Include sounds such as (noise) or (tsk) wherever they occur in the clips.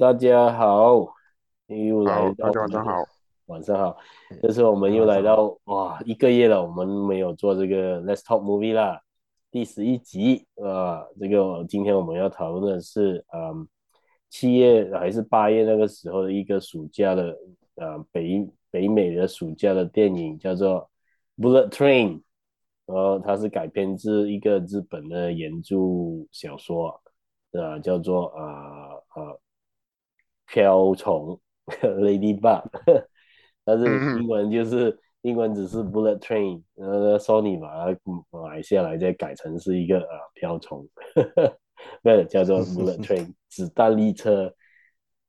大家好，又来到大家晚上好，晚上好，这次我们又来到哇，一个月了，我们没有做这个 Let's Talk Movie 啦，第十一集。啊，这个今天我们要讨论的是，嗯，七月还是八月那个时候的一个暑假的，呃，北北美的暑假的电影叫做 Bullet Train，然后它是改编自一个日本的原著小说。呃，叫做啊啊瓢虫 (laughs) Ladybug，(laughs) 但是英文就是、嗯、英文只是 Bullet Train，呃，Sony 把它买下来再改成是一个啊瓢虫，不是，叫做 (laughs) Bullet Train 子弹列车。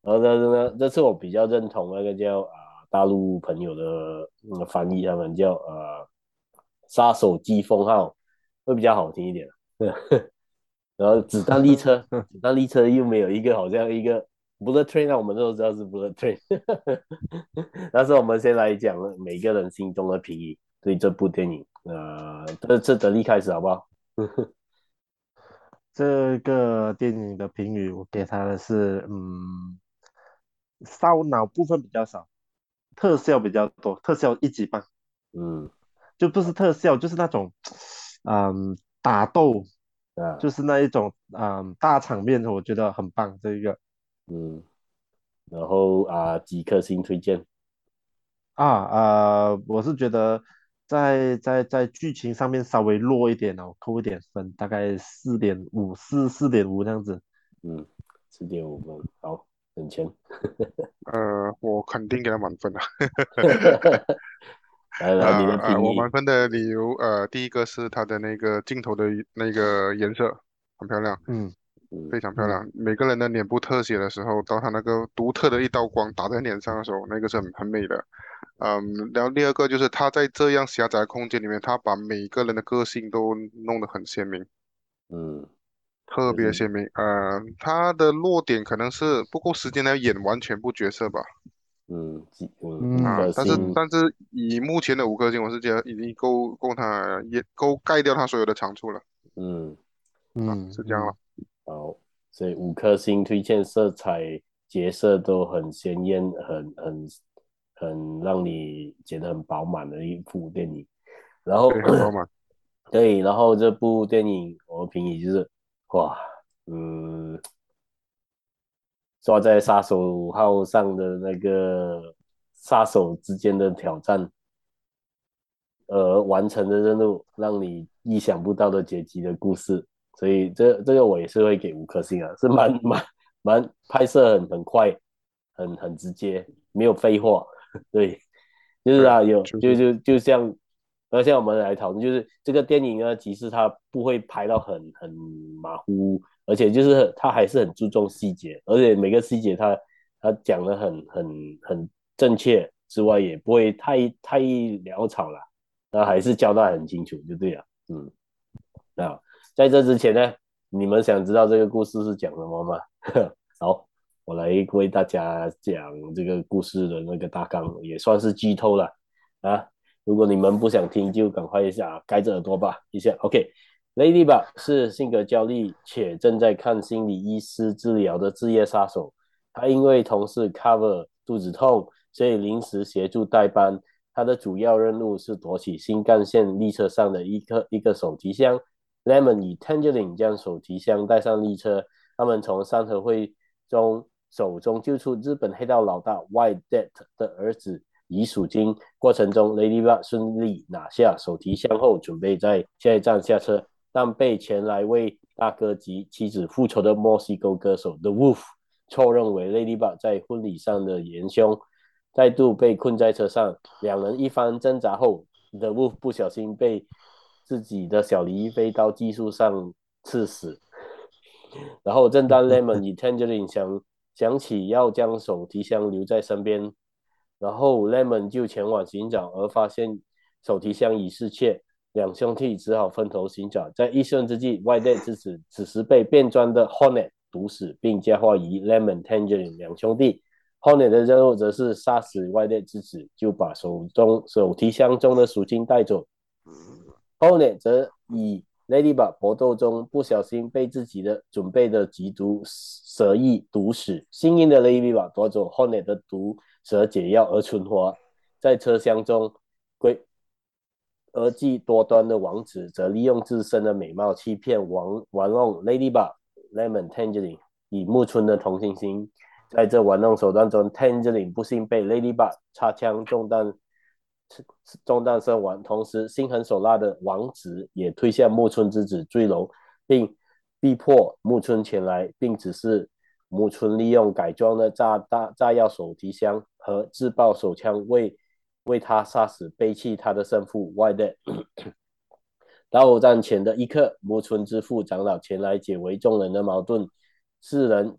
然后但是呢，这次我比较认同那个叫啊大陆朋友的那个翻译，他们叫呃杀手机封号，会比较好听一点。然后子弹列车，子弹列车又没有一个好像一个 bullet train，那我们都知道是 bullet train。(laughs) 但是我们先来讲每个人心中的评语对这部电影。呃，这这德力开始好不好？(laughs) 这个电影的评语我给他的是，嗯，烧脑部分比较少，特效比较多，特效一级棒。嗯，就不是特效，就是那种，嗯，打斗。啊，就是那一种啊、嗯，大场面，我觉得很棒。这一个，嗯，然后啊，几颗星推荐？啊啊、呃，我是觉得在在在剧情上面稍微弱一点哦，扣一点分，大概四点五四四点五这样子。嗯，四点五分，好，很强。(laughs) 呃，我肯定给他满分 (laughs) 了。来来，你的评语。我满分的理由，呃，第一个是它的那个镜头的那个颜色很漂亮，嗯，非常漂亮。每个人的脸部特写的时候，到他那个独特的一道光打在脸上的时候，那个是很很美的。嗯，然后第二个就是他在这样狭窄的空间里面，他把每个人的个性都弄得很鲜明，嗯，特别鲜明。呃，他的弱点可能是不够时间来演完全部角色吧。嗯，嗯啊，但是但是以目前的五颗星，我是觉得已经够够他也够盖掉他所有的长处了。嗯嗯、啊，是这样了。好，所以五颗星推荐，色彩角色都很鲜艳，很很很让你觉得很饱满的一部电影。然后 (coughs) 对，然后这部电影我的评语就是，哇，嗯。抓在杀手号上的那个杀手之间的挑战，呃，完成的任务，让你意想不到的结局的故事，所以这这个我也是会给五颗星啊，是蛮 (laughs) 蛮蛮拍摄很很快，很很直接，没有废话，(laughs) 对，就是啊，有就就就像，而且我们来讨论，就是这个电影呢，其实它不会拍到很很马虎。而且就是它还是很注重细节，而且每个细节它它讲的很很很正确之外，也不会太太潦草了，那还是交代很清楚就对了。嗯，那在这之前呢，你们想知道这个故事是讲什么吗？(laughs) 好，我来为大家讲这个故事的那个大纲，也算是剧透了啊。如果你们不想听，就赶快一下盖着耳朵吧，一下 OK。Ladybug 是性格焦虑且正在看心理医师治疗的职业杀手。他因为同事 Cover 肚子痛，所以临时协助代班。他的主要任务是夺取新干线列车上的一个一个手提箱。Lemon 与 Tangerine 将手提箱带上列车。他们从山河会中手中救出日本黑道老大 White Death 的儿子伊属金。过程中，Ladybug 顺利拿下手提箱后，准备在下一站下车。但被前来为大哥及妻子复仇的墨西哥歌手 The Wolf 错认为 Ladybug 在婚礼上的元凶，再度被困在车上。两人一番挣扎后，The Wolf 不小心被自己的小李飞刀技术上刺死。然后，正当 Lemon (laughs) 与 Tangerine 想想起要将手提箱留在身边，然后 Lemon 就前往寻找，而发现手提箱已失窃。两兄弟只好分头寻找，在一瞬之际，White Death 之子此时被变装的 Hornet 毒死，并嫁祸于 Lemon、Tangerine 两兄弟。Hornet 的任务则是杀死 White Death 之子，就把手中手提箱中的赎金带走。Hornet 则以 Ladybug 搏斗中不小心被自己的准备的剧毒蛇疫毒死，幸运的 Ladybug 夺走 Hornet 的毒蛇解药而存活，在车厢中诡诡计多端的王子则利用自身的美貌欺骗玩玩弄 Ladybug、Lemon、Tangerine 以木村的同情心。在这玩弄手段中，Tangerine 不幸被 Ladybug 擦枪中弹，中弹身亡。同时，心狠手辣的王子也推下木村之子坠楼，并逼迫木村前来，并指示木村利用改装的炸弹炸药手提箱和自爆手枪为为他杀死背弃他的生父 White Death。(clears throat) 到战前的一刻，木村之父长老前来解围众人的矛盾，四人。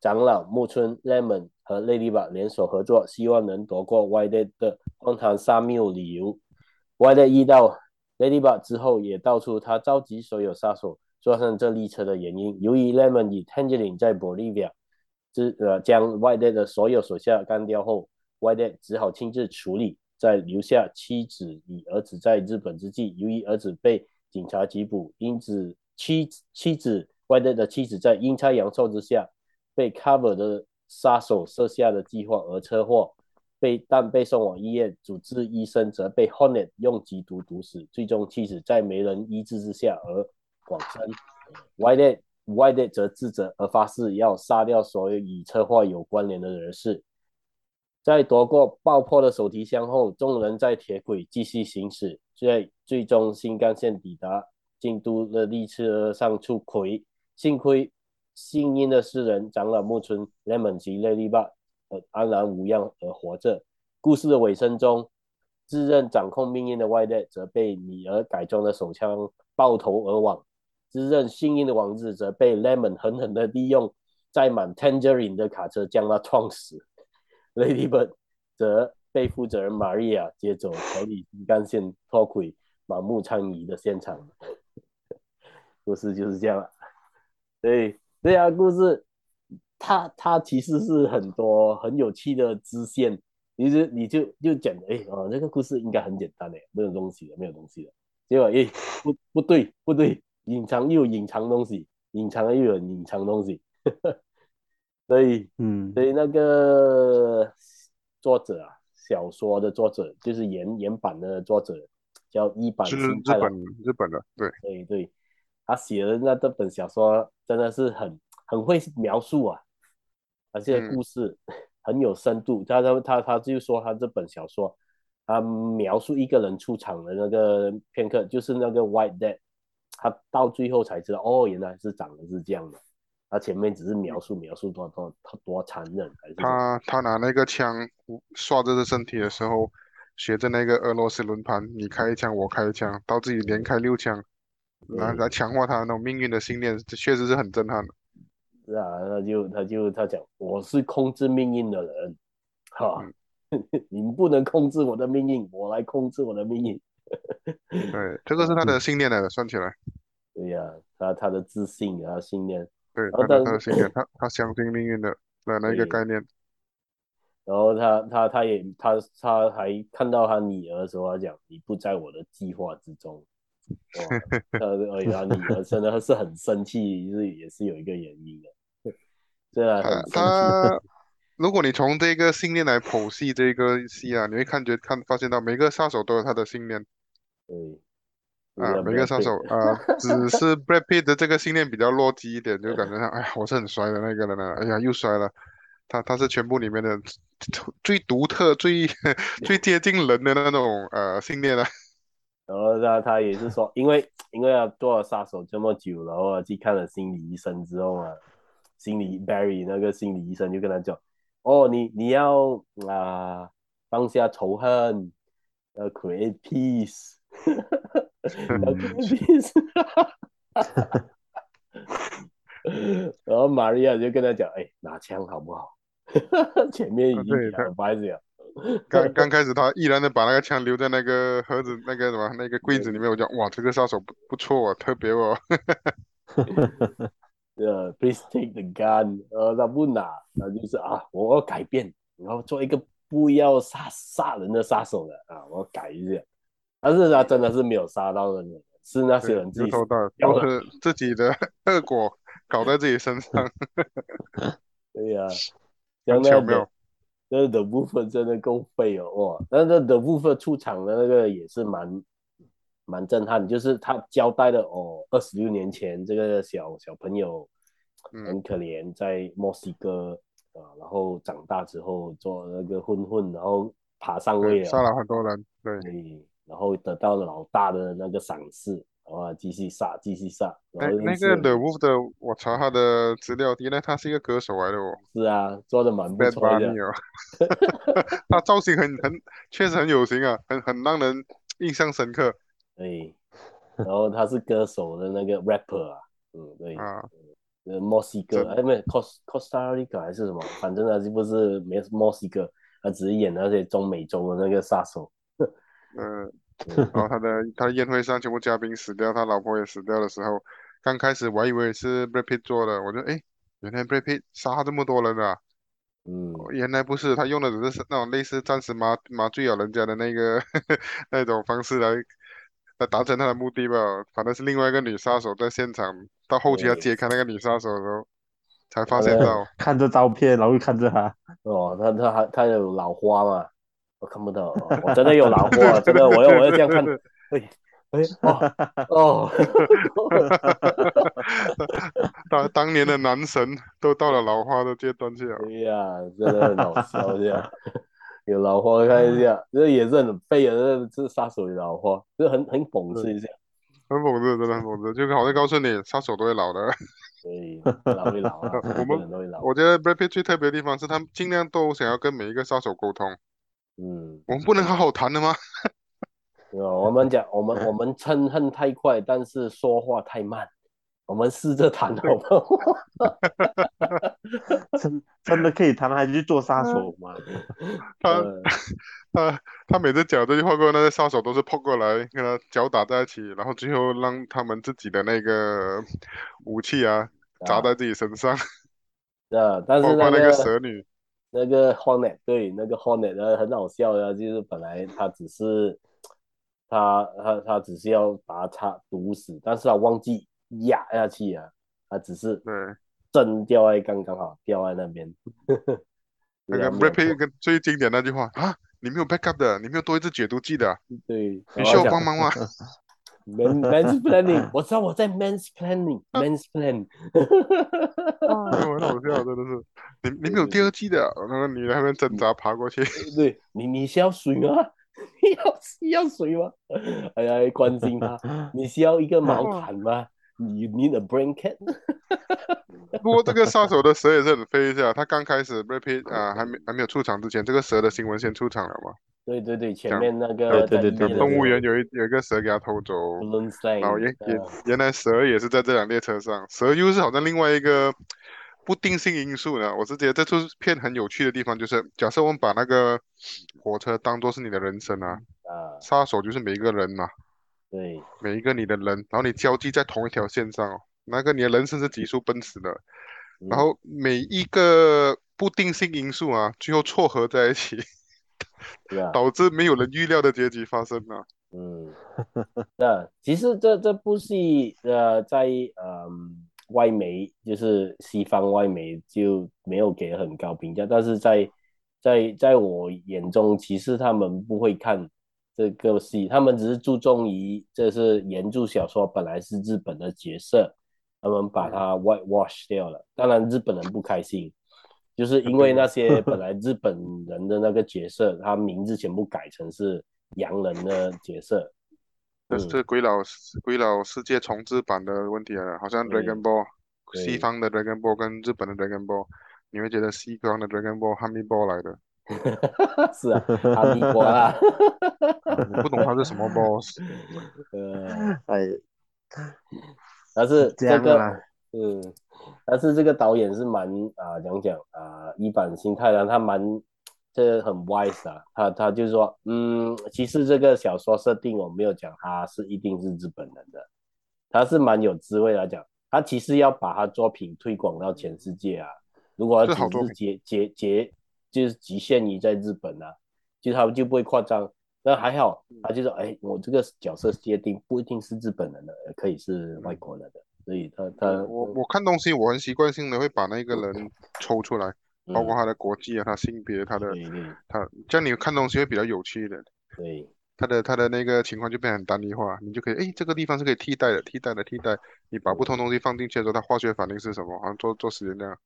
长老木村、Lemon 和 Ladybug 联手合作，希望能夺过 White Death 的荒唐杀谬理由。Y Day 遇到 Ladybug 之后，也道出他召集所有杀手坐上这列车的原因。由于 Lemon 与 Tangerine 在 Bolivia 之呃将 YD 的所有手下干掉后，White Death 只好亲自处理，在留下妻子与儿子在日本之际，由于儿子被警察缉捕，因此妻妻子 White Death 的妻子在阴差阳错之下。被 Cover 的杀手设下的计划而车祸，被但被送往医院，主治医生则被 Hornet 用剧毒毒死，最终妻子在没人医治之下而往生。White Death White Death 则自责而发誓要杀掉所有与车祸有关联的人士。在夺过爆破的手提箱后，众人在铁轨继续行驶，最最终新干线抵达京都的列车上出轨，幸亏。幸运的诗人长老木村、Lemon 及 Ladybug 安然无恙而活着。故事的尾声中，自认掌控命运的 White Death 则被女儿改装的手枪爆头而亡。自认幸运的王子则被 Lemon 狠狠地利用载满 Tangerine 的卡车将他撞死。Ladybug 则被负责人 Maria 接走，逃离新干线脱轨，盲目参与的现场。(laughs) 故事就是这样，所以。对啊，故事，它它其实是很多很有趣的支线，其实你就就讲，哎哦，那个故事应该很简单的，没有东西的，没有东西的，结果哎不不对不对，隐藏又有隐藏东西，隐藏又有隐藏东西，呵 (laughs) 呵所以嗯，所以那个作者啊，小说的作者就是原原版的作者叫一版，是，日本日本的，对。对对。他写的那这本小说真的是很很会描述啊，而且故事很有深度。嗯、他他他他就说他这本小说，他描述一个人出场的那个片刻，就是那个 White Death，他到最后才知道，哦，原来是长得是这样的。他前面只是描述描述多多他多残忍，还是他他拿那个枪刷着的身体的时候，学着那个俄罗斯轮盘，你开一枪我开一枪，到自己连开六枪。来来强化他那种命运的信念，这确实是很震撼的。是啊，他就他就他讲，我是控制命运的人，哈，嗯、(laughs) 你们不能控制我的命运，我来控制我的命运。对，(laughs) 这个是他的信念来的，算起来。对呀、啊，他他的自信啊，信念。对，他的他的信念，他他相信命运的的那个概念。然后他他他也他他还看到他女儿的时候，他讲，你不在我的计划之中。哇，(laughs) 他而且他女儿真的是很生气，是也是有一个原因的。对啊，他如果你从这个信念来剖析这个戏啊，你会看觉看发现到每个杀手都有他的信念。对，啊，每个杀手啊，只是 (laughs) Brad Pitt 的这个信念比较弱鸡一点，就感觉上，哎呀，我是很衰的那个人呢，哎呀，又衰了。他他是全部里面的 (laughs) 最独特、最最接近人的那种呃信念啊。然后他他也是说，因为 (tsk) 因为要做了杀手这么久，然后去看了心理医生之后啊，心理 Barry 那个心理医生就跟他讲，哦，你你要啊放下仇恨，要 create peace，(laughs) 要 create peace，(laughs) 然后 Maria 就跟他讲，哎，拿枪好不好？(laughs) 前面已经讲了白子了。(laughs) 刚刚开始，他毅然的把那个枪留在那个盒子，那个什么，那个柜子里面。我讲，哇，这个杀手不不错哦，特别哦。(laughs) 呃、yeah,，Please take the gun。呃，他不拿，那就是啊，我要改变，然后做一个不要杀杀人的杀手的啊，我要改一下。但是他真的是没有杀到人，是那些人自己偷的，都是自己的恶果搞在自己身上。(laughs) 对呀、啊，很巧妙。那个的部分真的够废哦，哇！但是的部分出场的那个也是蛮蛮震撼，就是他交代的哦，二十六年前这个小小朋友很可怜，在墨西哥、嗯、啊，然后长大之后做那个混混，然后爬上位了，杀了很多人，对，然后得到了老大的那个赏识。啊，继续杀，继续杀。那那个 The Wolf 的，我查他的资料，原来他是一个歌手来的哦。是啊，做的蛮不错的。哦、(laughs) 他造型很很，确实很有型啊，很很让人印象深刻。对，然后他是歌手的那个 rapper 啊，嗯，对。啊。呃，墨西哥，哎，没，Costa Costa Rica 还是什么？反正他是不是没墨西哥，他只是演那些中美洲的那个杀手。(laughs) 嗯。(laughs) 然后他的 (laughs) 他的宴会上全部嘉宾死掉，他老婆也死掉的时候，刚开始我还以为是 Brad Pitt 做的，我就哎，原来 Brad Pitt 杀这么多人啊，嗯，原来不是，他用的只是那种类似暂时麻麻醉了人家的那个 (laughs) 那种方式来来达成他的目的吧，反正是另外一个女杀手在现场，到后期要揭开那个女杀手的时候，才发现到看着照片，然后看着他，哦，他他还他有老花嘛。我看不到，我真的有老花，(laughs) 真的，我要我要这样看，哎哎哦 (laughs) 哦，(laughs) 当当年的男神都到了老花的阶段去了。对呀，真的很搞笑，这样有老花看一下，这也是很废的，这这杀手有老花，这很很讽刺一下，很讽刺，真的很讽刺，就好像告诉你，杀手都会老的。对，老会老啊，我们都会老。我觉得 Brad Pitt 最特别的地方是他们尽量都想要跟每一个杀手沟通。嗯，我们不能好好谈的吗？我们讲，我们 (laughs) 我们嗔恨太快，但是说话太慢。我们试着谈，好不好？(laughs) 真真的可以谈，还去做杀手吗？(laughs) 他他他每次讲这句话过后，那些杀手都是扑过来跟他脚打在一起，然后最后让他们自己的那个武器啊砸在自己身上。啊，但是那个蛇女。那个 Hornet 对，那个 Hornet 很好笑的，就是本来他只是他他他只是要把他毒死，但是他忘记压下去啊，他只是针掉在刚刚好掉在那边。(laughs) 那个 Brad Pitt 最经典那句话啊，你没有 backup 的，你没有多一支解毒剂的，对，你需要帮忙吗？(laughs) Men's (laughs) planning，我知道我在 man's planning，man's planning，哈哈很好笑，真的是。你你没有第二季的，然后你在那边挣扎爬过去。对，你你需要水吗？你 (laughs) 要需要水吗？哎呀，关心他。(laughs) 你需要一个毛毯吗？你 need a blanket。(laughs) 不过这个杀手的蛇也是很飞一下，他刚开始 Pitt 啊还没还没有出场之前，这个蛇的新闻先出场了嘛？对对对，前面那个对对对，动物园有一有一个蛇给他偷走，然后原原原来蛇也是在这辆列车上，蛇又是好像另外一个不定性因素呢。我是觉得这出片很有趣的地方就是，假设我们把那个火车当做是你的人生啊，啊，杀手就是每一个人呐，对，每一个你的人，然后你交际在同一条线上，那个你的人生是急速奔驰的，然后每一个不定性因素啊，最后撮合在一起。啊导致没有人预料的结局发生了。嗯，(laughs) 那其实这这部戏呃，在嗯外媒就是西方外媒就没有给很高评价，但是在在在我眼中，其实他们不会看这个戏，他们只是注重于这是原著小说本来是日本的角色，他们把它 whitewash 掉了，当然日本人不开心。就是因为那些本来 (laughs) 日本人的那个角色，他名字全部改成是洋人的角色，这是鬼佬鬼佬世界重置版的问题了。好像 Dragon Ball 西方的 Dragon Ball 跟日本的 Dragon Ball，你会觉得西方的 Dragon Ball 哈密波来的？(laughs) 是啊，哈密波啊，(laughs) 我不懂他是什么 boss。呃，哎，但是这个，嗯。但是这个导演是蛮啊，讲讲啊，伊坂幸太郎他蛮这个很 wise 啊，他他就是说，嗯，其实这个小说设定我没有讲他是一定是日本人的，他是蛮有滋味来讲，他其实要把他作品推广到全世界啊，如果只是结结结就是局限于在日本啊，就他们就不会夸张，那还好，他就说，哎，我这个角色界定不一定是日本人的，可以是外国人的。所以他他我我看东西我很习惯性的会把那个人抽出来，包括他的国籍啊，他性别，他的他这样你看东西会比较有趣一点。对，他的他的那个情况就变得很单一化，你就可以哎这个地方是可以替代的，替代的替代，你把不同东西放进去的时候，它化学反应是什么？好像做做实验那样。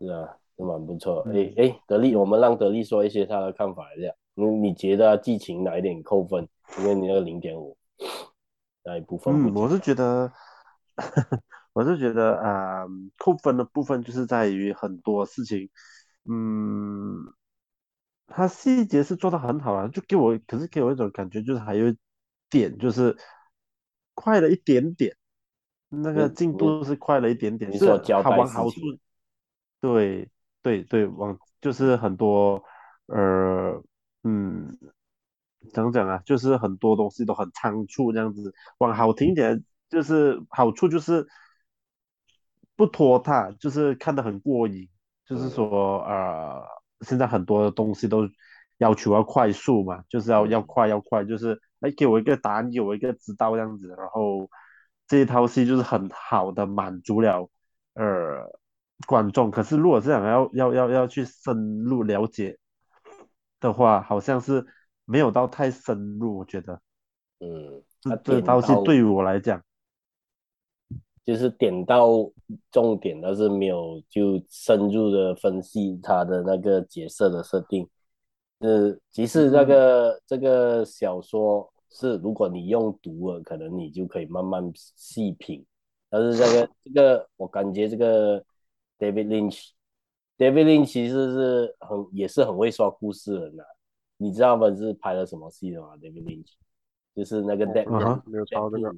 是啊，都蛮不错。哎哎，得力，我们让得力说一些他的看法一下。你你觉得剧情哪一点扣分？因为你那个零点五，哪一部分？嗯，我是觉得，我是觉得 (laughs) 啊、呃，扣分的部分就是在于很多事情，嗯，他细节是做的很好啊，就给我，可是给我一种感觉就是还有一点就是快了一点点，那个进度是快了一点点，是好往好处，对对对，往就是很多呃。嗯，怎么讲啊？就是很多东西都很仓促这样子。往好听一点，就是好处就是不拖沓，就是看得很过瘾。就是说，呃，现在很多的东西都要求要快速嘛，就是要要快要快，就是哎给我一个答案，给我一个知道这样子。然后这一套戏就是很好的满足了呃观众。可是如果是想要要要要去深入了解。的话，好像是没有到太深入，我觉得，嗯，这倒是对于我来讲，就是点到重点，但是没有就深入的分析他的那个角色的设定。呃，即使那个、嗯、这个小说是，如果你用读了，可能你就可以慢慢细品。但是这个 (laughs) 这个，我感觉这个 David Lynch。David Lynch 其实是很也是很会说故事的人呐，你知道他是拍了什么戏的吗？David Lynch 就是那个 Deadpool，没有抄这个。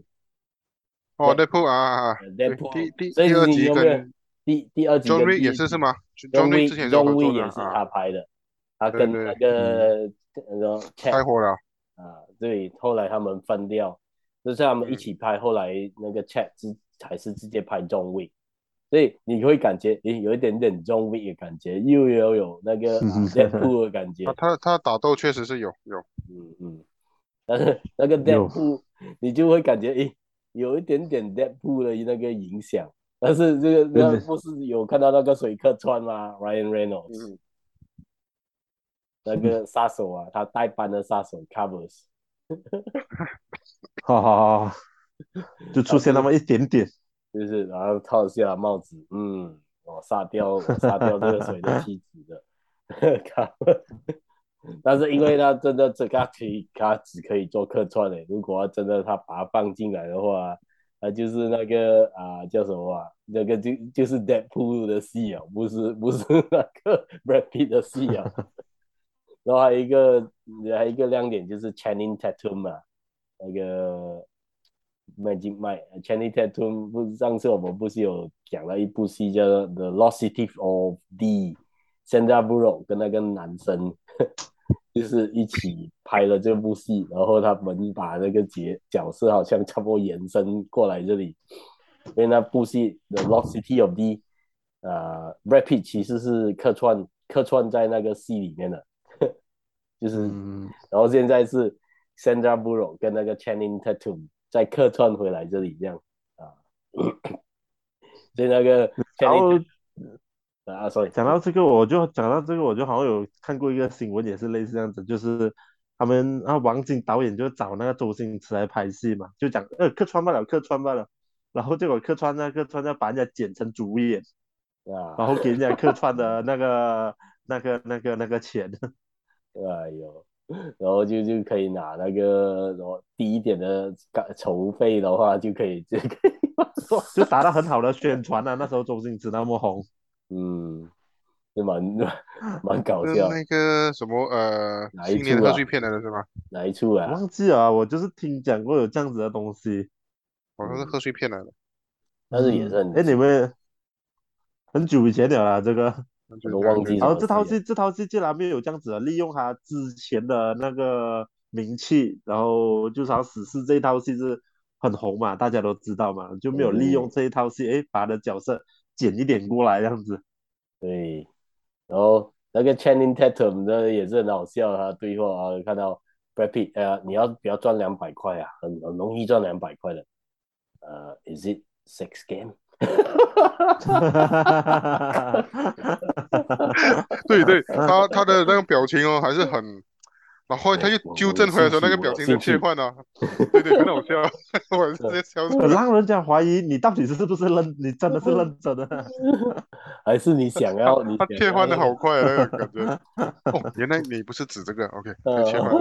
哦，Deadpool 啊，Deadpool 第第第二集跟第第二集 John Wick 也是是吗？John Wick 之前就合作也是他拍的，他跟那个那个太火了啊，对，后来他们分掉，就是他们一起拍，后来那个 Chat 是还是直接拍 John Wick。所以你会感觉，诶，有一点点 John Wick 的感觉，又有有那个 (laughs) Deadpool 的感觉。他他打斗确实是有有，嗯嗯。(laughs) 但是那个 Deadpool，你就会感觉，诶，有一点点 Deadpool 的那个影响。但是这个那不是有看到那个水客穿吗？Ryan Reynolds，、嗯、那个杀手啊，他代班的杀手 Covers。哈哈哈，就出现那么一点点。就是，然后套下帽子，嗯，我杀掉，我杀掉这个谁的妻子的，(laughs) 但是因为他真的这个可以，他只可以做客串的。如果真的他把他放进来的话，他就是那个啊叫什么啊？那个就就是 Deadpool 的戏啊，不是不是那个 Brad Pitt 的戏啊。然后还有一个还有一个亮点就是 Channing Tatum 嘛，那个。Magic Mike，Channing Tatum 不是上次我们不是有讲了一部戏叫做《The Lost City of D》，Sandra Bullock 跟那个男生就是一起拍了这部戏，然后他们把那个角角色好像差不多延伸过来这里，因为那部戏《The Lost City of D》呃，Brad Pitt 其实是客串客串在那个戏里面的，就是，嗯、然后现在是 Sandra Bullock 跟那个 Channing Tatum。再客串回来这里这样啊，所以那个 (laughs) 然后啊，sorry，讲到这个我就讲到这个我就好像有看过一个新闻，也是类似这样子，就是他们啊王晶导演就找那个周星驰来拍戏嘛，就讲呃客串罢了，客串罢了，然后结果客串那客串要把人家剪成主演，啊，然后给人家客串的那个那个那个那个钱，(laughs) 哎呦。然后就就可以拿那个什么低一点的筹费的话，就可以 (laughs) 就可以就达到很好的宣传啊。那时候周星驰那么红，(laughs) 嗯，就蛮 (laughs) 蛮搞笑。那个什么呃，哪一出贺岁片来的是吗？哪一出啊？忘记啊，我就是听讲过有这样子的东西，好像是贺岁片来的，但是也是很哎，你们很久以前了啦，这个。都忘记了。然后这套戏，这套戏竟然没有这样子的利用他之前的那个名气，然后就说死侍这一套戏是很红嘛，大家都知道嘛，就没有利用这一套戏，哎、嗯，把他的角色剪一点过来这样子。对，然后那个 Channing Tatum 的也是很好笑，他对话啊，看到 Brad Pitt，哎呀，你要不要赚两百块啊？很很容易赚两百块的。呃，Is it sex game。(laughs) 对对，他他的那个表情哦，还是很。然后他又纠正回来的时候，那个表情就切换了，对对，很好笑，我直接笑出来。让人家怀疑你到底是不是认，你真的是认真的，还是你想要？你他切换的好快啊，那个感觉。哦，原来你不是指这个，OK？切换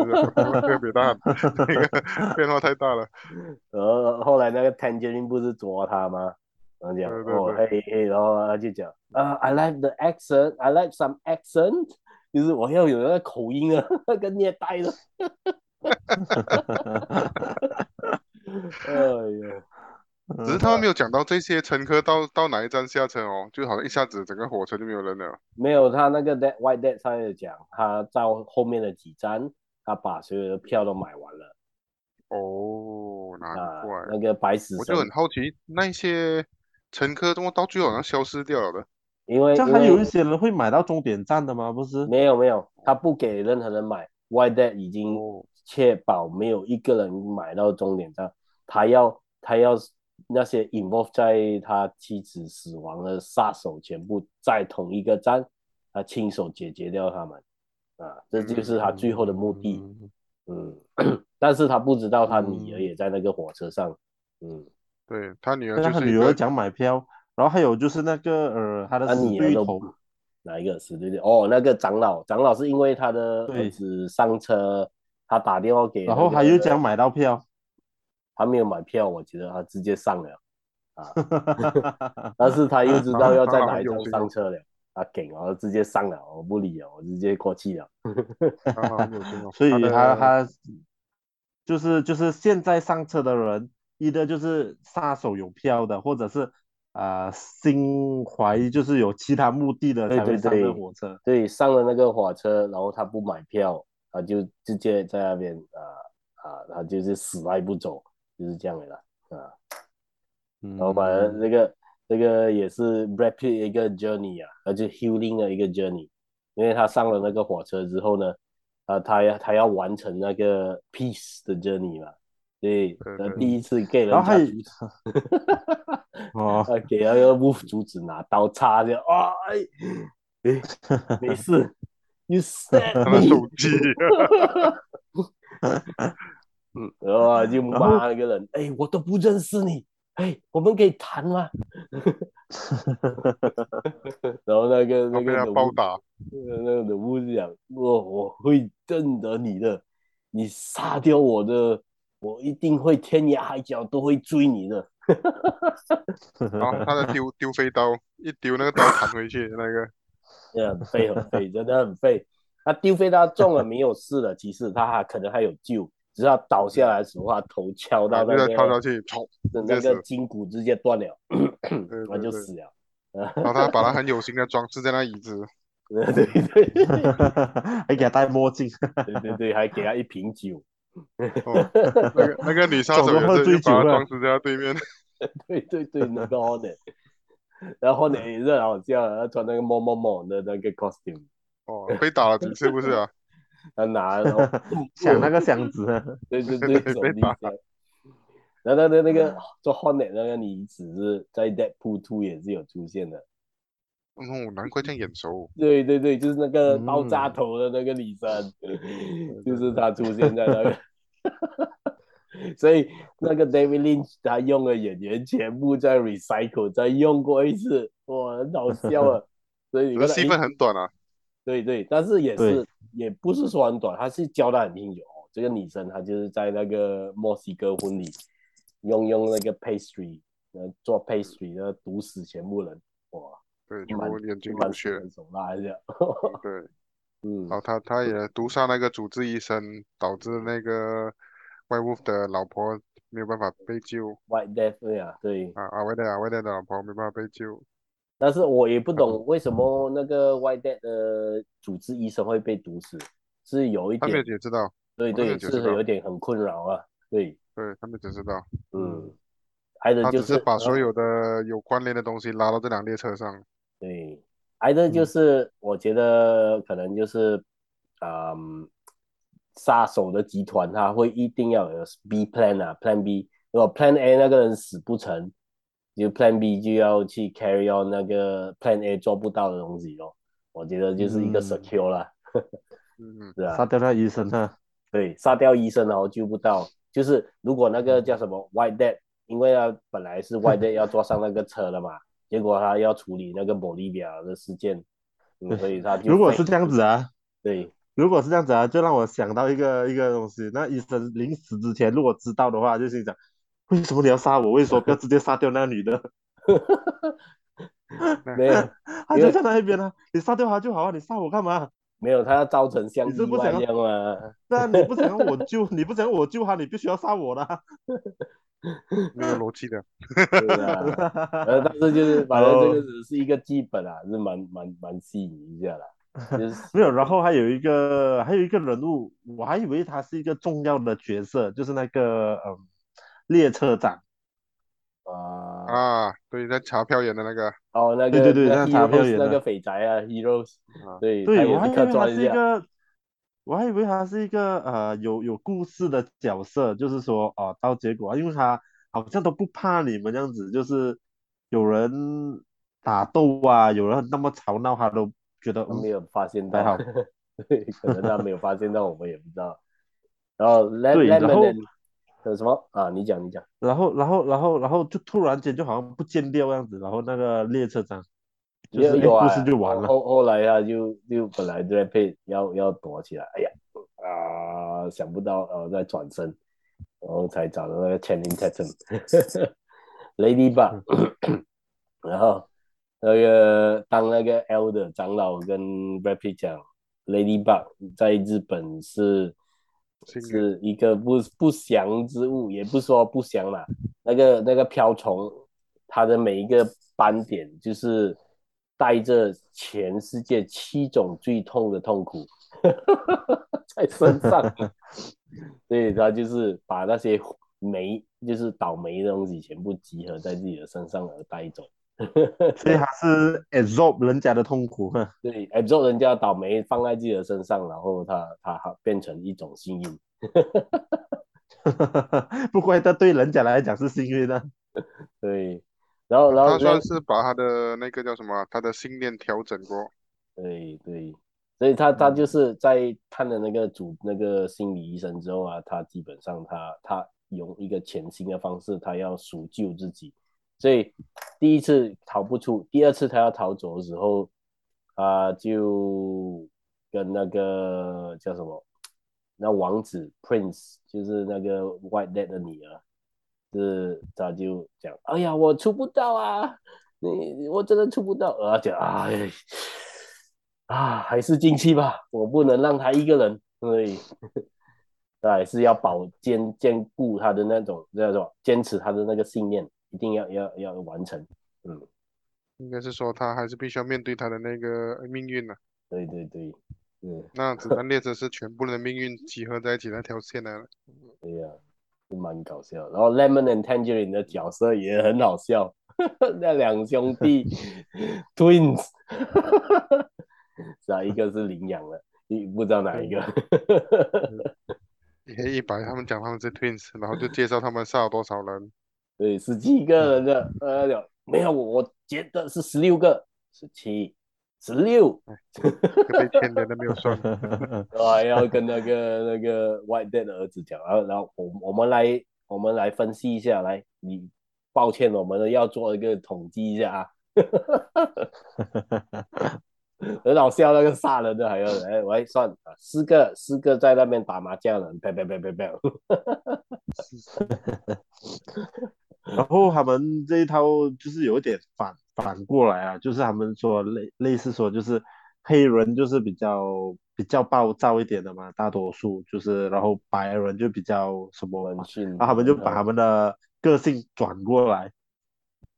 特别大，那个变化太大了。呃后后来那个 Tangerine 不是抓他吗？然后讲哦嘿嘿，然后他就讲啊，I like the accent, I like some accent。就是我要有那个口音啊，(laughs) 跟虐待了。哎呀，只是他们没有讲到这些乘客到到哪一站下车哦，就好像一下子整个火车就没有人了。没有，他那个 That White Dad 上面讲，他到后面的几站，他把所有的票都买完了。哦，难怪。啊、那个白死，我就很好奇，那些乘客怎么到最后好像消失掉了的？因为这还有一些人会买到终点站的吗？不是，没有没有，他不给任何人买。White Dad 已经确保没有一个人买到终点站，他要他要那些 involve 在他妻子死亡的杀手全部在同一个站，他亲手解决掉他们啊，这就是他最后的目的。嗯，嗯 (coughs) 但是他不知道他女儿也在那个火车上。嗯，对他女儿就是他女儿讲买票。然后还有就是那个呃，他的死对头，哪一个死对头？哦，那个长老，长老是因为他的儿子上车，他打电话给、那个，然后他又讲买到票，他没有买票，我觉得他直接上了啊，(laughs) 但是他又知道要在哪一站上车了，他给，然后直接上了，我不理了，我直接过去了，(laughs) (laughs) 所以他他就是就是现在上车的人，一的就是杀手有票的，或者是。啊、呃，心怀就是有其他目的的才会上的火车。对，对，对，上了那个火车，然后他不买票，他就直接在那边啊啊，他就是死赖不走，就是这样的啦啊。然后反正那个、嗯、那个也是 Brad Pitt 一个 journey 啊，而且 healing 的一个 journey，因为他上了那个火车之后呢，啊，他要他要完成那个 peace 的 journey 嘛。对，他第一次给人家阻止，(laughs) (laughs) 哦，他给那个 Wolf 阻止拿刀插着，啊，哎，哎，没事，You stab (laughs) me，手机，嗯，然后就骂那个人，哎，我都不认识你，哎，我们可以谈吗？然后那个那个暴打，那个的巫师讲，我我会认得你的，你杀掉我的。我一定会天涯海角都会追你的。(laughs) 然后他的丢丢飞刀，一丢那个刀弹回去，那个，(laughs) 对，很废很废，真的很废。他丢飞刀中了没有事了，其实他还可能还有救，只要倒下来的时候，他头敲到那个，敲下去，(laughs) 那个筋骨直接断了，他就死了。然后他把他很有心的装饰在那椅子，对对对，还给他戴墨镜，对对对，还给他一瓶酒。哦、那个那个女杀手也是把他装死在他对面。(laughs) 对对对，那个 Hornet，然后 Hornet 也是好笑，他穿那个某某某的那个 costume。哦，被打了几次不是啊？(laughs) 他拿了 (laughs) 抢那个箱子。对对对，被打。然后他的那个做 Hornet 那个女子是在 Deadpool 2也是有出现的。哦，难怪这样眼熟。对对对，就是那个爆炸头的那个女生，嗯、(laughs) 就是她出现在那个。(laughs) 所以那个 David Lynch 他用的演员全部在 recycle，再用过一次，哇，很好笑啊！所以你看戏份很短啊。对对，但是也是也不是说很短，他是教的很清楚。这个女生她就是在那个墨西哥婚礼用用那个 pastry 呃做 pastry 的毒死全部人，哇！对，全部眼睛流血，手拉一下。对，(laughs) 嗯，然后他他也毒杀那个主治医生，导致那个 White Wolf 的老婆没有办法被救。White Death 对啊，对。啊啊，White Death 啊，White Death 的老婆没办法被救。但是我也不懂为什么那个 White Death 的主治医生会被毒死，是有一点。他们也知道。对对，是有点很困扰啊。对。对，他们只知道。嗯。还有就是把所有的有关联的东西拉到这辆列车上。对，挨的就是我觉得可能就是，嗯，杀手的集团他会一定要有 B plan 啊，Plan B，如果 Plan A 那个人死不成，就 Plan B 就要去 carry on 那个 Plan A 做不到的东西哦。我觉得就是一个 secure 啦。嗯，(laughs) 是啊，杀掉那医生啊。对，杀掉医生然后救不到。就是如果那个叫什么 White Dad，因为他本来是 White Dad 要坐上那个车的嘛，结果他要处理那个 Bolivia 的事件，嗯、所以他就。如果是这样子啊，对，如果是这样子啊，就让我想到一个一个东西。那医生临死之前如果知道的话，就心想：为什么你要杀我？为什么不要直接杀掉那个女的？(laughs) 没有，(laughs) 他就在那一边啊，你杀掉他就好啊，你杀我干嘛？没有，他要造成像意外一样啊。对啊，你不想要我救，你不想要我救他，你必须要杀我啦。(laughs) 没有逻辑的。对啊，呃，但是就是反正这个只是一个基本啊，是蛮蛮蛮吸引一下的。就是 (laughs) 没有，然后还有一个还有一个人物，我还以为他是一个重要的角色，就是那个嗯列车长。啊。啊，对，那查票员的那个，哦，那个对对对，那查票员那个肥宅啊，Heroes，对，对，我还以为他是一个，我还以为他是一个呃有有故事的角色，就是说哦、呃，到结果，因为他好像都不怕你们这样子，就是有人打斗啊，有人那么吵闹，他都觉得、嗯、没有发现到，还好，(laughs) 对，可能他没有发现到，我们也不知道。然后，对，然后。有什么啊？你讲，你讲。然后，然后，然后，然后就突然间就好像不见掉样子，然后那个列车长，就是故事就完了。后后来啊，就就本来在配要要躲起来，哎呀啊，想不到呃再转身，然后才找到那个 Channing Tatum，Ladybug，(laughs) (laughs) 然后那个当那个 Elder 长老跟 Brad Pitt 讲，Ladybug 在日本是。是一个不不祥之物，也不说不祥嘛。那个那个瓢虫，它的每一个斑点就是带着全世界七种最痛的痛苦 (laughs) 在身上。所以他就是把那些霉，就是倒霉的东西全部集合在自己的身上而带走。(laughs) 所以他是 absorb 人家的痛苦，(laughs) 对，absorb 人家倒霉放在自己的身上，然后他他变成一种幸运。不怪他对人家来讲是幸运的。对，然后然后他算是把他的那个叫什么，他的信念调整过。对对，所以他他就是在看了那个主那个心理医生之后啊，他基本上他他用一个全新的方式，他要赎救自己。所以第一次逃不出，第二次他要逃走的时候，啊，就跟那个叫什么，那王子 Prince 就是那个 White Dad 的女儿，是他就讲，哎呀，我出不到啊，你我真的出不到，而且哎，啊，还是进去吧，我不能让他一个人，所以他还是要保坚坚固他的那种叫做坚持他的那个信念。一定要要要完成，嗯，应该是说他还是必须要面对他的那个命运呢。对对对，嗯，那子弹列车是全部的命运集合在一起那条线来了。对呀、蛮搞笑。然后 Lemon and Tangerine 的角色也很好笑，那两兄弟 (laughs) Twins，(laughs) 是啊，一个是领养了，一不知道哪一个。黑一白他们讲他们是 Twins，然后就介绍他们杀了多少人。对，十七个人的，呃，没有，我觉得是十六个，十七，十六，被牵连的没有算，(laughs) 我还要跟那个那个 White Dad 的儿子讲，然后然后我我们来我们来分析一下，来，你抱歉，我们要做一个统计一下啊，(laughs) 很好笑，那个杀人的还有，哎，我来算啊，四个四个在那边打麻将的，啪啪啪啪啪。(laughs) 然后他们这一套就是有点反反过来啊，就是他们说类类似说就是黑人就是比较比较暴躁一点的嘛，大多数就是，然后白人就比较什么，然后他们就把他们的个性转过来。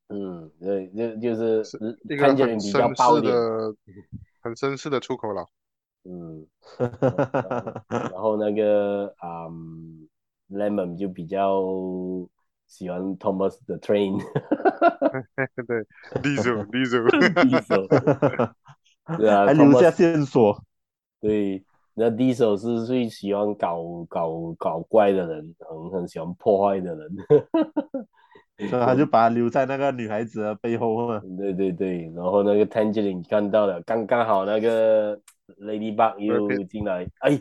嗯，对，就就是一个很绅士的很绅士的出口了。嗯，然后那个嗯，Lemon 就比较。喜欢 Thomas the Train，(laughs) 对，Diesel，Diesel，(laughs) 对啊，还留下线索。对，那 Diesel 是最喜欢搞搞搞怪的人，很很喜欢破坏的人。所以他就 (laughs) 把他留在那个女孩子的背后嘛。对对对，然后那个 Tangerine 看到了，刚刚好那个 Ladybug 又进来，哎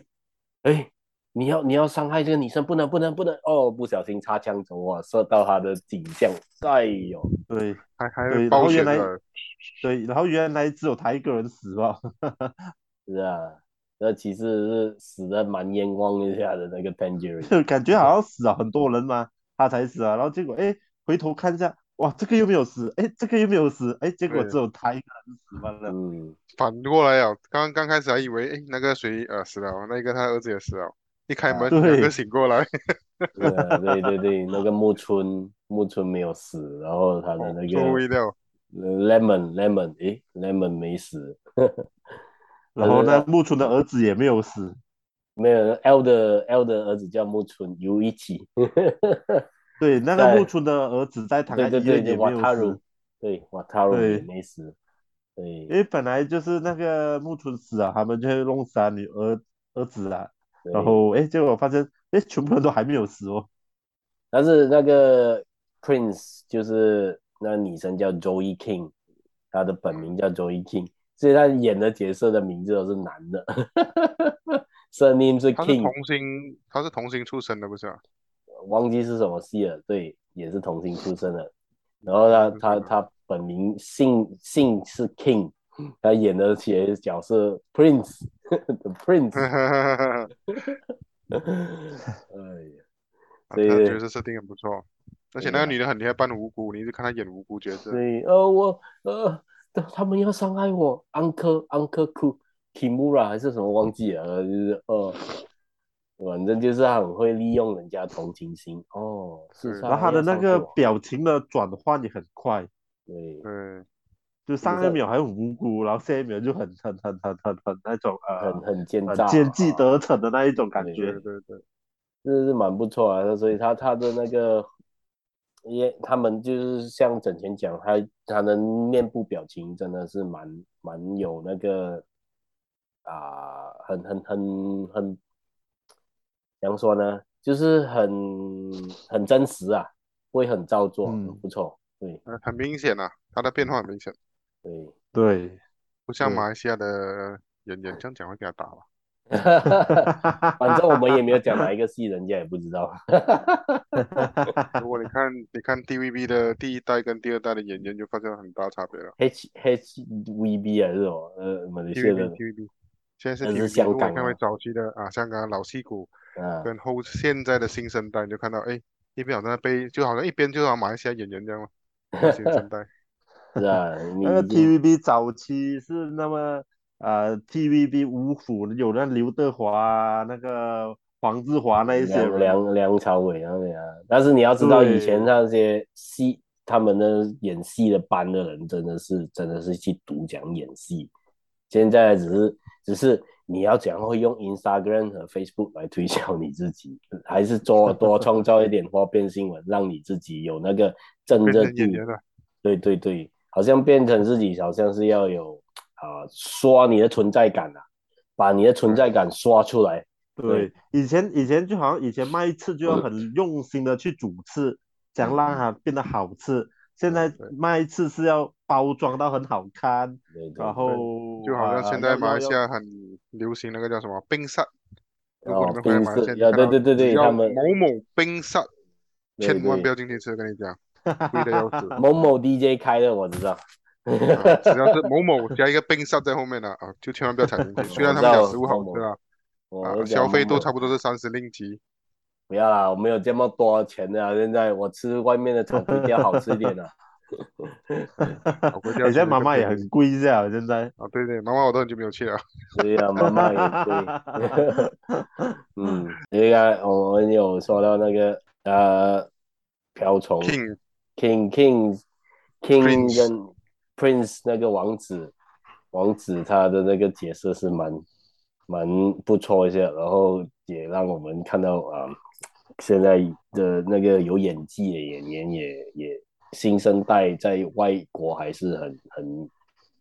哎，你要你要伤害这个女生，不能不能不能哦，不小心擦枪走火，射到她的颈项，哎呦，对，还还有保险的，对，然后原来只有他一个人死吧，(laughs) 是啊，那其实是死的蛮冤枉一下的那个 Tangerine，(laughs) 就感觉好像死了很多人嘛，他才死啊，然后结果哎。回头看一下，哇，这个又没有死，哎，这个又没有死，哎，结果只有他一个人死完了。嗯，反过来啊，刚刚开始还以为，哎，那个谁呃死了，那个他儿子也死了，一开门两个醒过来。(laughs) 对对对对，那个木村木村没有死，然后他的那个。注意掉。Lemon Lemon，哎，Lemon 没死。(laughs) 然后呢，木村的儿子也没有死。没有，L 的 L 的儿子叫木村有一起。对，那个木村的儿子在躺在医院也没有死。对，瓦塔鲁也没死。对，因为本来就是那个木村死啊，他们就会弄死他女儿儿子啊。然后哎，结果发现哎，全部人都还没有死哦。但是那个 Prince 就是那个女生叫 Joey King，她的本名叫 Joey King，所以她演的角色的名字都是男的。(laughs) Surname 是 King。他是童星，他是童星出身的，不是啊？忘记是什么戏了，对，也是童星出身的。然后他他他本名姓姓是 King，他演的些角色 Prince，The Prince。(laughs) (laughs) 哎呀，所以角色设定很不错，而且那个女的很厉害，扮无辜，你一直看她演无辜角色。对，呃，我呃，他们要伤害我，Uncle Uncle Kimura 还是什么忘记了，就是呃。反正就是他很会利用人家同情心哦，是。然后他的那个表情的转换也很快，对嗯，就上一秒还很无辜，然后下一秒就很很很很很很那种呃，很很奸诈、奸计得逞的那一种感觉，对对对，这是蛮不错啊。所以他他的那个，也他们就是像整天讲，他他的面部表情真的是蛮蛮有那个啊，很很很很。怎样说呢？就是很很真实啊，会很造作，嗯、很不错，对，很明显啊，他的变化很明显，对对，不像马来西亚的演员这样讲会给他打吧，(laughs) 反正我们也没有讲哪一个戏，人家也不知道。如果你看你看 TVB 的第一代跟第二代的演员，就发现很大差别了。H HVB 还是什么？呃，马来西亚的 TVB，现在是 TVB，是香港，因为早期的啊，香港老戏骨。跟后现在的新生代，你就看到哎，一边好像背，就好像一边就像马来西亚演员这样嘛。新生代 (laughs) 是啊，(laughs) 那个 TVB 早期是那么呃，TVB 五虎有那刘德华、那个黄志华那一些梁梁梁朝伟那些啊。但是你要知道，以前那些戏，他们的演戏的班的人，真的是真的是去独讲演戏。现在只是只是。你要怎样会用 Instagram 和 Facebook 来推销你自己，(laughs) 还是做多创造一点花边新闻，让你自己有那个真正的对对对，好像变成自己，好像是要有啊、呃，刷你的存在感啊，把你的存在感刷出来。对，对以前以前就好像以前卖一次就要很用心的去煮吃，想、嗯、让它变得好吃。现在卖一次是要包装到很好看，然后就好像现在马来西亚很流行那个叫什么冰室，哦，冰室，对对对对，他们某某冰室，千万不要进去吃，跟你讲，贵的要死。(laughs) 某某 DJ 开的我知道，只要是某某加一个冰室在后面的啊，就千万不要踩进去。(laughs) 虽然他们讲食物好吃啊，啊，消费都差不多是三十令吉。不要啦，我没有这么多钱的、啊。现在我吃外面的炒粿条好吃一点的、啊。现在妈妈也很贵，这样现在啊，对对，妈妈我都很久没有去了。(laughs) 对呀、啊，妈妈也贵。(laughs) 嗯，应该我们有说到那个呃，瓢虫 King King King King 跟 Prince 那个王子王子他的那个角色是蛮蛮不错一些，然后也让我们看到啊。呃现在的那个有演技的演员也也新生代在外国还是很很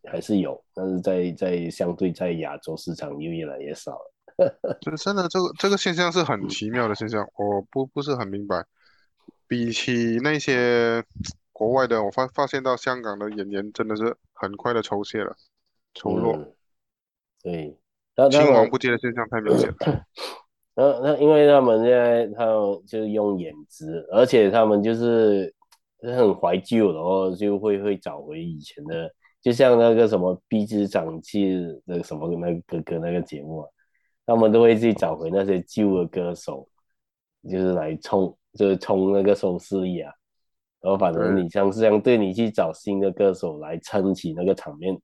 还是有，但是在在相对在亚洲市场又越来越少了。就 (laughs) 真的这个这个现象是很奇妙的现象，我不不是很明白。比起那些国外的，我发发现到香港的演员真的是很快的抽血了，抽落。嗯、对，青黄不接的现象太明显了。(coughs) 那那因为他们现在他们就是用颜值，而且他们就是很怀旧，然后就会会找回以前的，就像那个什么《壁之长气》那个什么那个哥哥那个节目啊，他们都会去找回那些旧的歌手，就是来冲，就是冲那个收视率啊。然后反正你像是这样，对你去找新的歌手来撑起那个场面，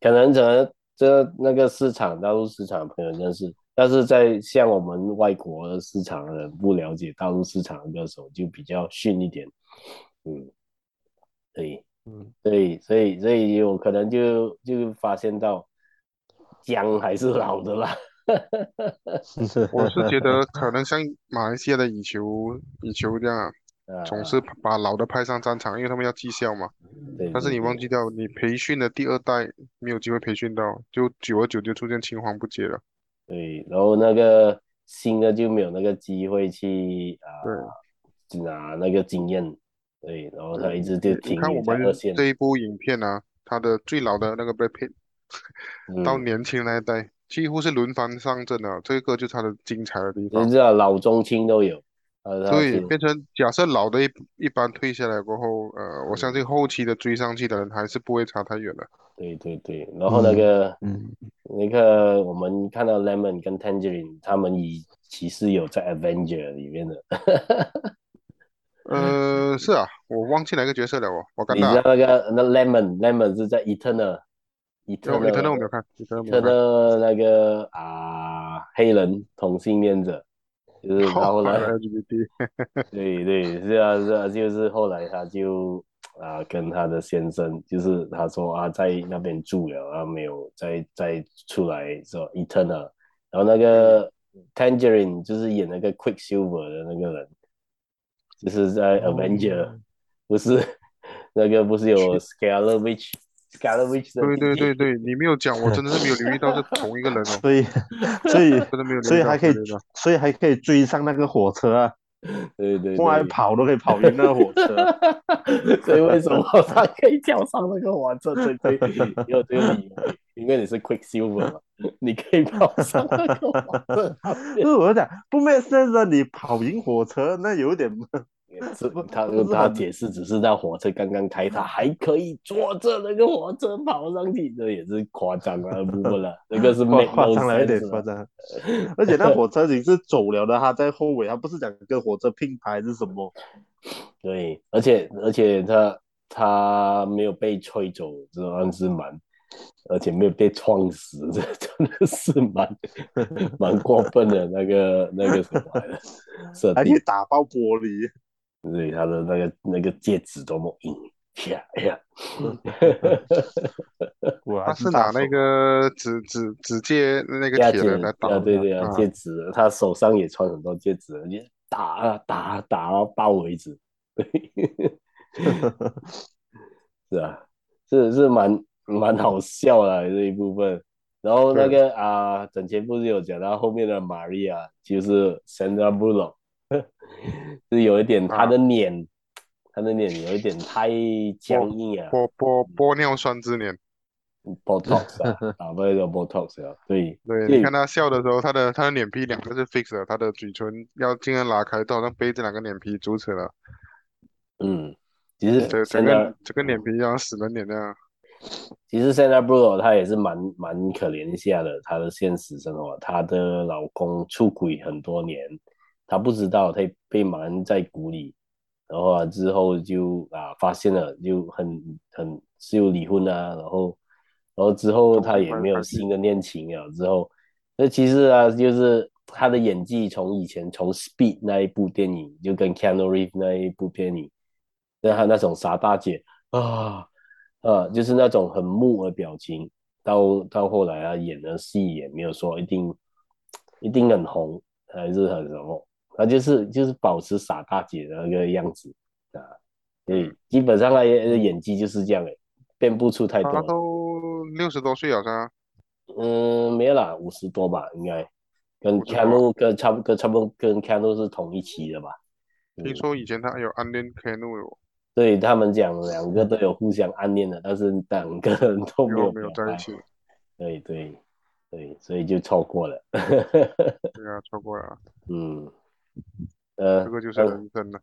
可能可能这那个市场大陆市场的朋友认识。但是在像我们外国的市场的人不了解大陆市场的歌手，就比较逊一点，嗯，对，嗯，对，所以所以有可能就就发现到姜还是老的啦。(laughs) 我是觉得可能像马来西亚的羽球羽球这样，(laughs) 总是把老的派上战场，因为他们要绩效嘛。对。但是你忘记掉，你培训的第二代没有机会培训到，就久而久就出现青黄不接了。对，然后那个新的就没有那个机会去啊，对拿那个经验，对，然后他一直就停在二线。看我们这一部影片呢、啊，他的最老的那个 Brad Pitt，到年轻那一代、嗯、几乎是轮番上阵了，这个就是他的精彩的地方。你知道老中青都有，所以变成假设老的一一般退下来过后，呃，我相信后期的追上去的人还是不会差太远的。对对对，然后那个，嗯，那个我们看到 Lemon 跟 Tangerine，他们以其实有在 Avenger 里面的。呃，是啊，我忘记哪个角色了哦，我刚刚。你知道那个那 Lemon，Lemon 是在 Eternal，Eternal Eternal 我没有看，Eternal 那个啊黑人同性恋者，就是他后来，(laughs) (laughs) 对对是啊是啊，就是后来他就。啊，跟他的先生，就是他说啊，在那边住了，然后没有再再出来说 Eternal，然后那个 Tangerine 就是演那个 Quicksilver 的那个人，就是在 Avenger，、哦、不是 (laughs) 那个不是有 Scarlet Witch 的。对对对对，你没有讲，我真的是没有留意到是 (laughs) 同一个人哦。所以所以 (laughs) 真的没有，所以还可以，所以还可以追上那个火车啊。(laughs) 对，对对，过来跑都可以跑赢那个火车，(laughs) 所以为什么他可以跳上那个火车？(laughs) 对对，有这个理由，因为你是 Quicksilver 嘛，你可以跑上那个火车。不是我讲，不 make sense，你跑赢火车那有点。是他他解释只是在火车刚刚开，他还可以坐着那个火车跑上去，这也是夸张了，不过了，这个是夸张了有点夸张。而且那火车已经是走了的，他在后尾，他不是讲跟火车并排是什么？(laughs) 对，而且而且他他没有被吹走，这算是蛮，而且没有被撞死，(laughs) 这真的是蛮蛮过分的那个那个什么 (laughs) 设定，还可以打爆玻璃。对，他的那个那个戒指多么硬，呀呀！(laughs) 他是拿那个指指指戒那个铁的来打，对对啊，戒指，他手上也穿很多戒指，打啊打啊打到爆为止。对，(laughs) 是啊，是是蛮蛮好笑的这一部分。然后那个啊，整前不是有讲到后面的玛利亚，就是 Sandra Bullock。(laughs) 是有一点，他的脸，啊、他的脸有一点太僵硬啊，玻玻玻尿酸之脸，Botox 啊，打 (laughs) 不叫 Botox 啊，对对，你看他笑的时候，他的他的脸皮两个是 fix 的，他的嘴唇要尽量拉开，都好像被这两个脸皮阻止了。嗯，其实这整个整个脸皮像死人脸那样。其实 Sandra Bullock 她也是蛮蛮可怜一下的，他的现实生活，他的老公出轨很多年。他不知道，他被瞒在鼓里，然后啊之后就啊发现了，就很很就离婚啊，然后然后之后他也没有新的恋情啊，之后那其实啊就是他的演技从以前从 Speed 那一部电影就跟 Keanu Reeves 那一部电影，那他那种傻大姐啊啊就是那种很木的表情，到到后来啊演的戏也没有说一定一定很红还是很什么。他就是就是保持傻大姐的那个样子啊，对，基本上他演技就是这样诶，变不出太多。他都六十多岁了，是吧，嗯，没有啦，五十多吧，应该跟 Keanu 跟差不多差不多跟 Keanu 是同一期的吧？听说以前他有暗恋 Keanu，对他们讲两个都有互相暗恋的，但是两个人都没有没有在一起。对对对，所以就错过了。(laughs) 对啊，错过了。嗯，呃，这个就是人生了。呃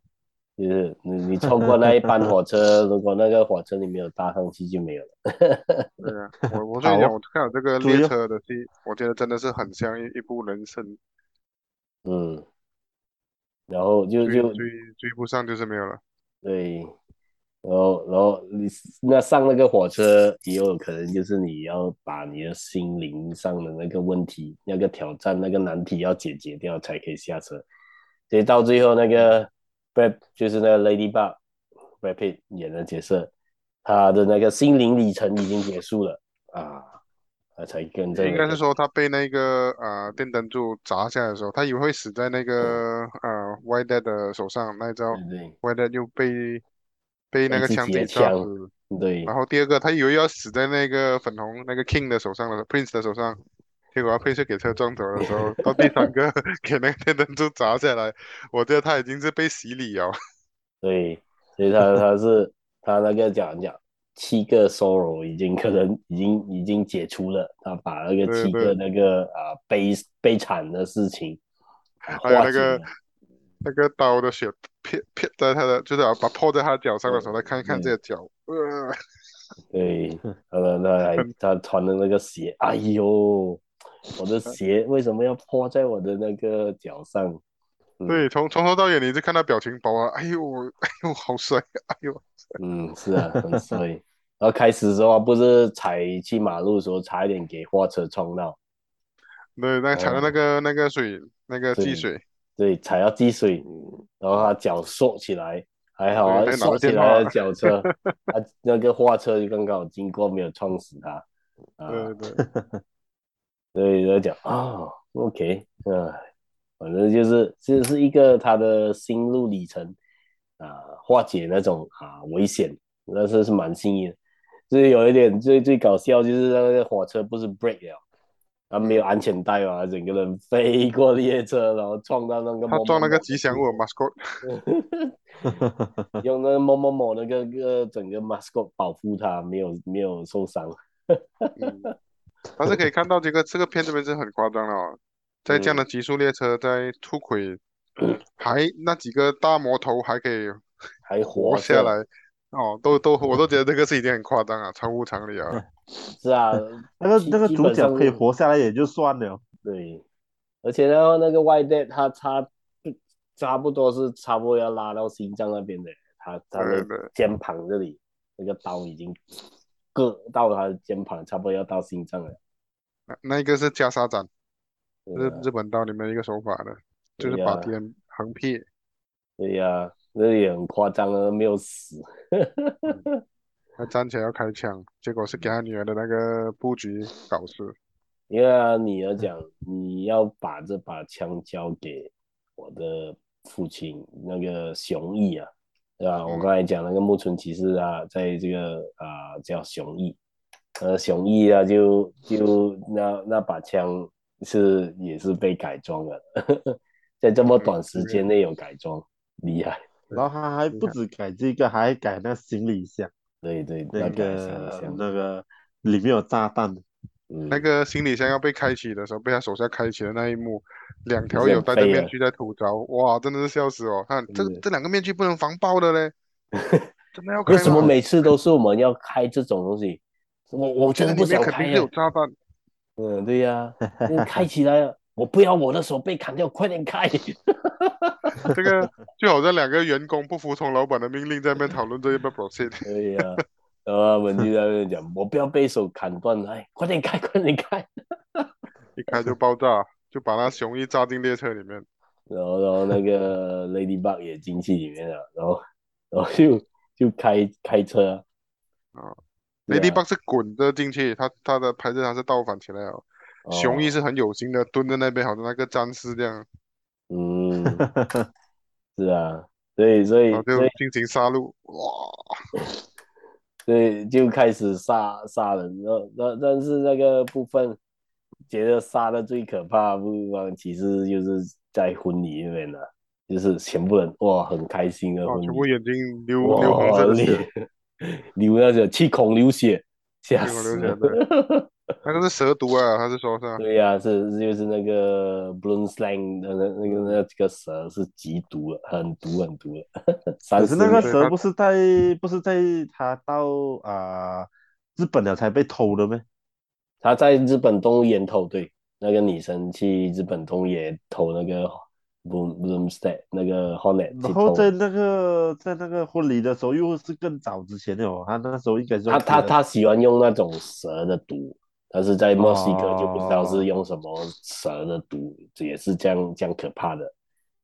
就是你你错过那一班火车，如果那个火车你没有搭上去就没有了。(laughs) 对啊，我我跟你讲，我看了这个列车的戏，我觉得真的是很像一一部人生。嗯，然后就就追追，追不上就是没有了。对，然后然后你那上那个火车也有可能就是你要把你的心灵上的那个问题、那个挑战、那个难题要解决掉才可以下车，所以到最后那个。就是那个 Ladybug，Brad Pitt 演的角色，他的那个心灵旅程已经结束了啊，他才跟这个。应该是说他被那个呃电灯柱砸下来的时候，他以为会死在那个、嗯、呃 White Dad 的手上，那一招 White Dad 又被被那个枪给炸死。对。然后第二个，他以为要死在那个粉红那个 King 的手上了，Prince 的手上。结果他被车给车撞走的时候，到第三个给那个电灯柱砸下来，我觉得他已经是被洗礼了。(laughs) 对，所以他他是他那个讲讲七个 sorrow 已经可能已经已经解除了，他把那个七个那个啊悲悲惨的事情，还有那个那个刀的血撇撇在他的，就是把破在他的脚上的时候，他看一看这个脚，呃，对，他他还他穿的那个鞋，哎呦。我的鞋为什么要泼在我的那个脚上？嗯、对，从从头到尾你是看他表情包啊，哎呦，哎呦，好帅，哎呦，嗯，是啊，很帅。然后开始的时候不是踩去马路的时候差一点给货车冲到，对，那踩到那个、嗯、那个水，那个积水，对，踩到积水，然后他脚缩起来，还好啊，缩起来的脚车，他 (laughs) 那个货车就刚刚好经过，没有撞死他。啊、对对。(laughs) 所以就讲啊，OK，嗯，反正就是这是一个他的心路历程啊，化解那种啊危险，那是是蛮幸运的。就是有一点最最搞笑，就是那个火车不是 break 了，他没有安全带嘛，整个人飞过列车，然后撞到那个他撞那个吉祥物 mascot，(laughs) 用那个某某某那个个整个 mascot 保护他，没有没有受伤。嗯但是可以看到这个这个片这边是很夸张了哦，在这样的极速列车在出轨，嗯、还那几个大魔头还可以还活下来哦，都都我都觉得这个是已经很夸张啊，(laughs) 超乎常理啊。(laughs) 是啊，(laughs) 那个那个主角可以活下来也就算了。对，而且然后那个 White Dad 他差差不多是差不多要拉到心脏那边的，他他的肩膀这里那个刀已经。割到他的肩膀，差不多要到心脏了。那那一个是袈裟斩，日、啊、日本刀里面一个手法的，就是把别人横劈。对呀、啊，那也很夸张啊，没有死。(laughs) 他站起来要开枪，结果是给他女儿的那个布局搞事。因为啊，女儿讲，你要把这把枪交给我的父亲，那个熊毅啊。对吧？我刚才讲那个木村骑士啊，在这个啊、呃、叫熊毅，呃熊毅啊就就那那把枪是也是被改装的，(laughs) 在这么短时间内有改装，厉害。然后他还不止改这个，还改那行李箱。(laughs) 对对，那个那个里面有炸弹。嗯、那个行李箱要被开启的时候，被他手下开启的那一幕，两条友戴着面具在吐槽，哇，真的是笑死我！看这这两个面具不能防爆的嘞，(laughs) 真的要开？为什么每次都是我们要开这种东西？我我真的不想开。有炸弹。嗯，对呀、啊，开起来了，我不要我的手被砍掉，快点开！(laughs) 这个就好像两个员工不服从老板的命令，在那边讨论这一 (laughs) 波 process。对呀。然后他们就在那边讲，我不要被手砍断了，哎，快点开，快点开！一开就爆炸，就把那雄一炸进列车里面。然后，然后那个 (laughs) Ladybug 也进去里面了，然后，然后就就开开车。啊，Ladybug 是滚着进去，他他的拍子他是倒反起来哦。雄一是很有心的，蹲在那边，好像那个战士这样。嗯，(laughs) 是啊，所以所以就进行杀戮，哇！(laughs) 对，就开始杀杀人，然后那但是那个部分觉得杀的最可怕的部分，其实就是在婚礼里面了。就是全部人哇很开心的，全部眼睛流流红色的血，(laughs) 流那个气孔流血，吓死了。那个是蛇毒啊，(laughs) 他是说是吧？对呀、啊，是就是那个 Bloodline 的那那个那个蛇是极毒的，很毒很毒的。(laughs) 可是那个蛇不是在不是在他到啊、呃、日本了才被偷的吗？他在日本动物园偷，对，那个女生去日本动物园偷那个 Bloodline 那个 Hornet，然后在那个在那个婚礼的时候又是更早之前的哦，他那时候应该是他他他喜欢用那种蛇的毒。但是在墨西哥就不知道是用什么蛇的毒，这、oh. 也是这样这样可怕的。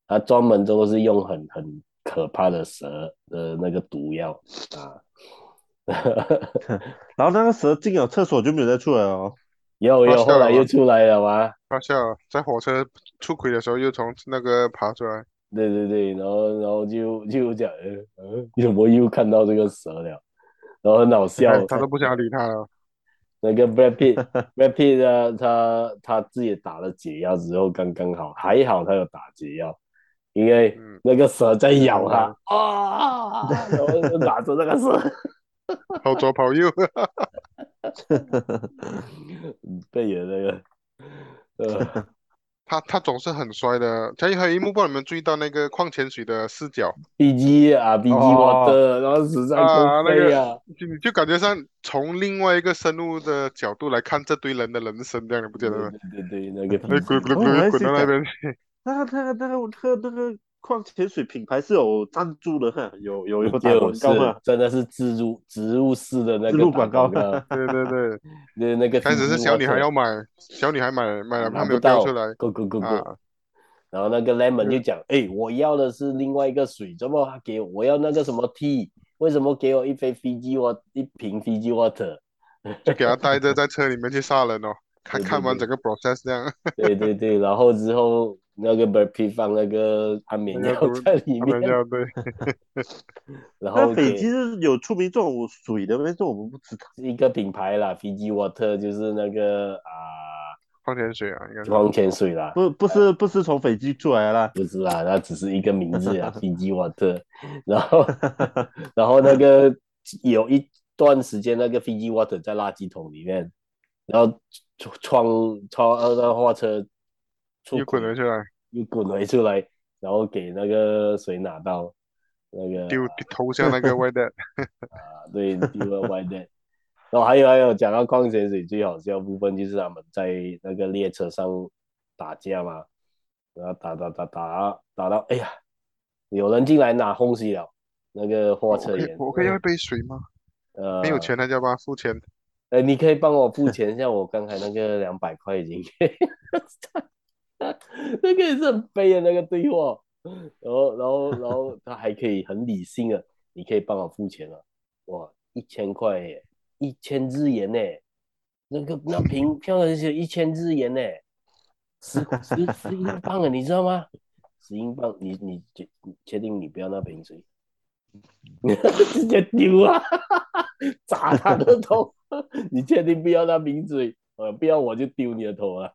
他专门都是用很很可怕的蛇的那个毒药啊。(laughs) 然后那个蛇进了厕所就没有再出来哦。有有，后来又出来了吗？发笑，在火车出轨的时候又从那个爬出来。对对对，然后然后就就讲，嗯，怎么又看到这个蛇了？然后很好笑，他都不想理他了。那个 Brad Pitt，Brad Pitt (laughs) 啊，他他自己打了解药之后刚刚好，还好他有打解药，因为那个蛇在咬他啊，然后就打着那个蛇，(laughs) 跑左跑右，(laughs) 背的那个，呃。(laughs) 他他总是很帅的，还有还有一幕，不知道你们注意到那个矿泉水的视角，BG 啊，BG water，然后实在啊，那个就你就感觉上从另外一个生物的角度来看这堆人的人生，这样你不觉得吗？对对对，那个滚滚滚滚滚到那边去，那个那个那个喝那个。矿泉水品牌是有赞助的，有有有 (laughs) 打广告，真的是植入植入式的那个广告，对对对，那那个开始是小女孩要买，小女孩买买了，她没有掉出来，go go go go，然后那个 lemon 就讲，哎，我要的是另外一个水，怎么给我？我要那个什么 tea，为什么给我一杯 Fiji water，一瓶 Fiji water？就给他带着 (laughs) 在车里面去杀人哦，看看完整个 process 这样，对对对，然后之后。那个 Brad 放那个安眠药在里面，对。(laughs) 然后斐济是有出名这种水的，但是我们不知道。一个品牌啦，Fiji Water 就是那个啊，矿泉水啊，应该矿泉水啦。不，不是，不是从斐济出来的啦。不是啦，那只是一个名字啊，(laughs) Fiji Water。然后，(laughs) 然后那个有一段时间，那个 Fiji Water 在垃圾桶里面，然后窗窗那个货车。又滚了出来，又滚回出来，然后给那个谁拿到那个丢投向那个 (laughs) White Dad (laughs) 啊，对，丢了 White Dad 然后还有还有讲到矿泉水最好笑的部分就是他们在那个列车上打架嘛，然后打打打打打到哎呀，有人进来拿东西了，那个货车员，我可以要一杯水吗？呃，没有钱他就要帮他付钱。呃，你可以帮我付钱，像我刚才那个两百块已经。(laughs) (laughs) 那个也是很悲的那个对话，然后然后然后他还可以很理性的，你可以帮我付钱了，哇，一千块耶，一千日元呢，那个那瓶票的是一千日元呢，十十十英镑啊，你知道吗？十英镑，你你确确定你不要那瓶水？(laughs) 直接丢啊，(laughs) 砸他的头！你确定不要那瓶水？呃，不要我就丢你的头啊！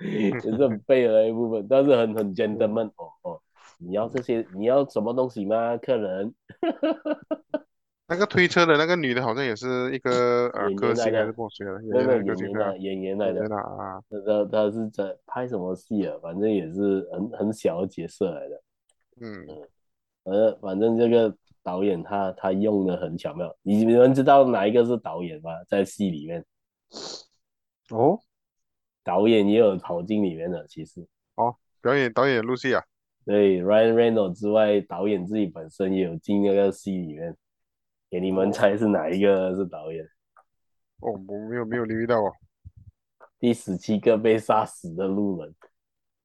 (laughs) 也是很背的一部分，但是很很 gentleman 哦哦，你要这些，你要什么东西吗，客人？(laughs) 那个推车的那个女的，好像也是一个呃歌星还是过谁的？那个演员来演员来的啊，他他是在拍什么戏啊？反正也是很很小的角色来的。嗯，呃，反正这个导演他他用的很巧妙。你你们知道哪一个是导演吗？在戏里面？哦。导演也有跑进里面的，其实哦，表演导演露西啊，对，Ryan Reynolds 之外，导演自己本身也有进那个戏里面，给你们猜是哪一个是导演？哦，我没有没有留意到哦。第十七个被杀死的路人。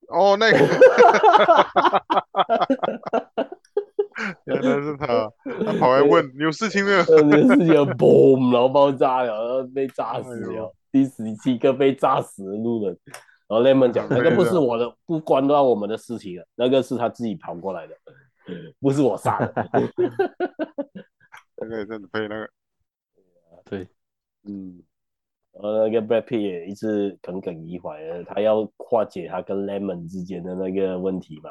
哦，那个，原来是他，他跑来问有事情没有？有事情嘣，然后爆炸了，然后被炸死了。哎第十七个被炸死的路人，然后 Lemon 讲那个不是我的，不关到我们的事情了，那个是他自己跑过来的，(laughs) 不是我杀的。(laughs) 那个真的配那个，(laughs) 对，嗯，然后那个 Brad Pitt 也一直耿耿于怀的，他要化解他跟 Lemon 之间的那个问题嘛，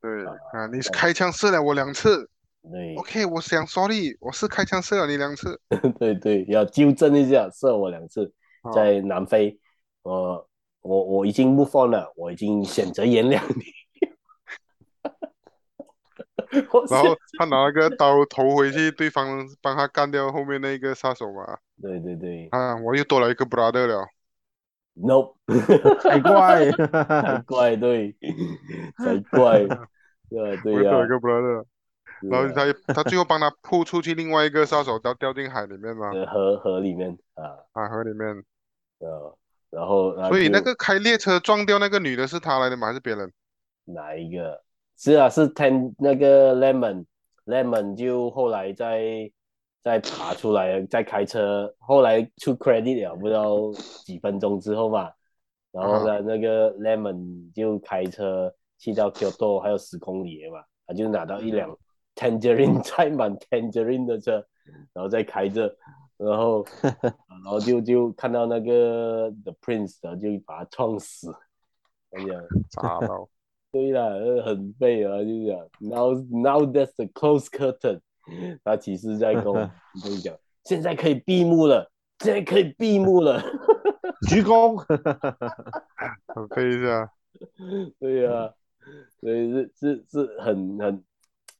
对啊，你是开枪射了我两次。对，OK，我想 sorry，我是开枪射了你两次。对对，要纠正一下，射我两次，在南非，我我我已经 move on 了，我已经选择原谅你。(laughs) 然后他拿了个刀投回去，对方帮他干掉后面那个杀手嘛。对对对。啊，我又多了一个 brother 了。Nope，(laughs) 才怪，才怪，对，才怪，(laughs) 对对呀。多了一个 brother，然后他他最后帮他扑出去，另外一个杀手掉掉进海里面嘛。河河里面啊。啊，河里面。呃，然后。所以那个开列车撞掉那个女的是他来的吗？还是别人？哪一个？是啊，是 Ten 那个 Lemon，Lemon 就后来在再爬出来，再开车，后来出 credit 了，不知道几分钟之后嘛，然后呢，uh. 那个 Lemon 就开车去到 Kyoto，还有十公里嘛，他就拿到一辆 Tangerine (laughs) 载满 Tangerine 的车，然后再开着，然后 (laughs) 然后就就看到那个 The Prince，然后就把他撞死，这样砸到。对啦，很背啊，就是讲，now now that's the close curtain，他其实在跟我 (laughs) 跟你讲，现在可以闭幕了，现在可以闭幕了，鞠躬，(laughs) 很背一下，对呀、啊，所以是是是很很，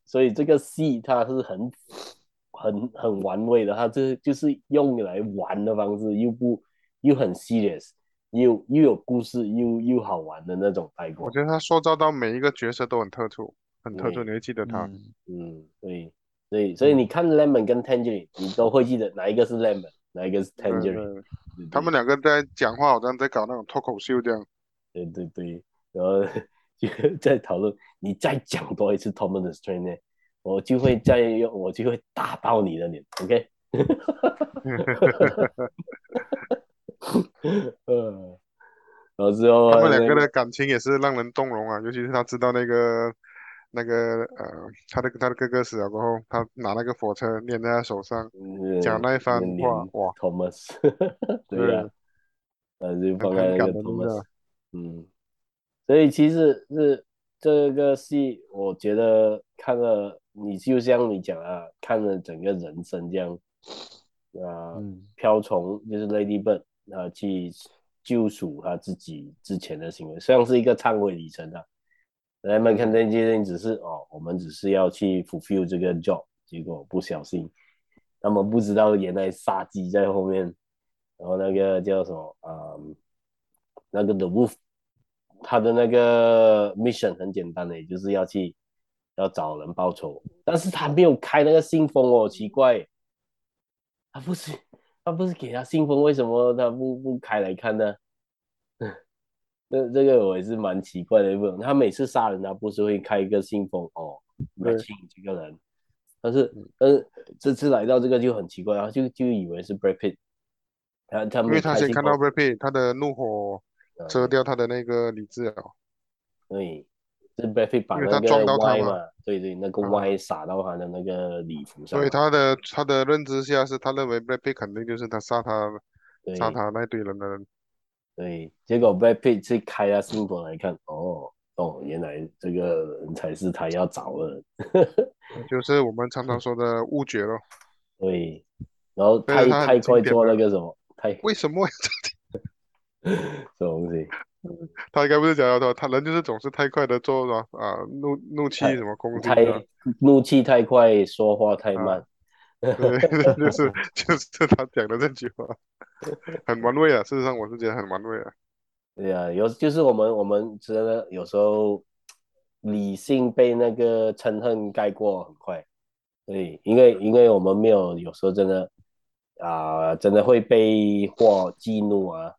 所以这个戏它是很很很玩味的，他这就是用来玩的方式，又不又很 serious。又又有故事，又又好玩的那种代沟。我觉得他塑造到每一个角色都很特殊，很特殊，你会记得他。嗯，对，所以所以你看 Lemon 跟 Tangerine，你都会记得哪一个是 Lemon，哪一个是 Tangerine。他们两个在讲话，好像在搞那种脱口秀这样。对对对，然后 (laughs) 就在讨论，你再讲多一次 Thomas Train 呢，我就会再用，我就会打爆你的脸，OK？嗯，(laughs) 然后之后他们两个的感情也是让人动容啊，尤其是他知道那个那个呃，他的他的哥哥死了过后，他拿那个火车捏在他手上，讲那一番话，哇，Thomas，对呀、啊，呃，就放在那个 Thomas，嗯，所以其实是这个戏，我觉得看了，你就像你讲啊，看了整个人生这样，啊、呃，瓢、嗯、虫就是 Lady Bird。呃，去救赎他自己之前的行为，像是一个忏悔旅程啊。人，们看这件事情只是哦，我们只是要去 fulfill 这个 job，结果不小心，他们不知道原来杀鸡在后面。然后那个叫什么啊、嗯？那个 The Wolf，他的那个 mission 很简单的，也就是要去要找人报仇，但是他没有开那个信封哦，奇怪，他不是。他不是给他信封，为什么他不不开来看呢？(laughs) 这这个我也是蛮奇怪的一部分。他每次杀人，他不是会开一个信封哦，来请这个人。但是，但是这次来到这个就很奇怪，然后就就以为是 Brad Pitt。他他因为他先看到 Brad Pitt，他的怒火遮掉他的那个理智了。对。是 Brad Pitt 把那个 Y 嘛，对对，那个 Y 撒到他的那个礼服上。所以他的他的认知下是，他认为 Brad Pitt 肯定就是他杀他杀他那堆人的人。对，结果 Brad Pitt 去开他信封来看，哦哦，原来这个人才是他要找的。(laughs) 就是我们常常说的误解咯。对，然后太太快做那个什么，太为什么这 (laughs) 东西？他应该不是讲的，他他人就是总是太快的做了啊，怒怒气什么攻击，太怒气太快，说话太慢，(laughs) 就是就是他讲的这句话，很玩味啊。事实上，我是觉得很玩味啊。(laughs) 对啊，有就是我们我们真的有时候理性被那个嗔恨盖过很快，对，因为因为我们没有有时候真的啊，真的会被或激怒啊。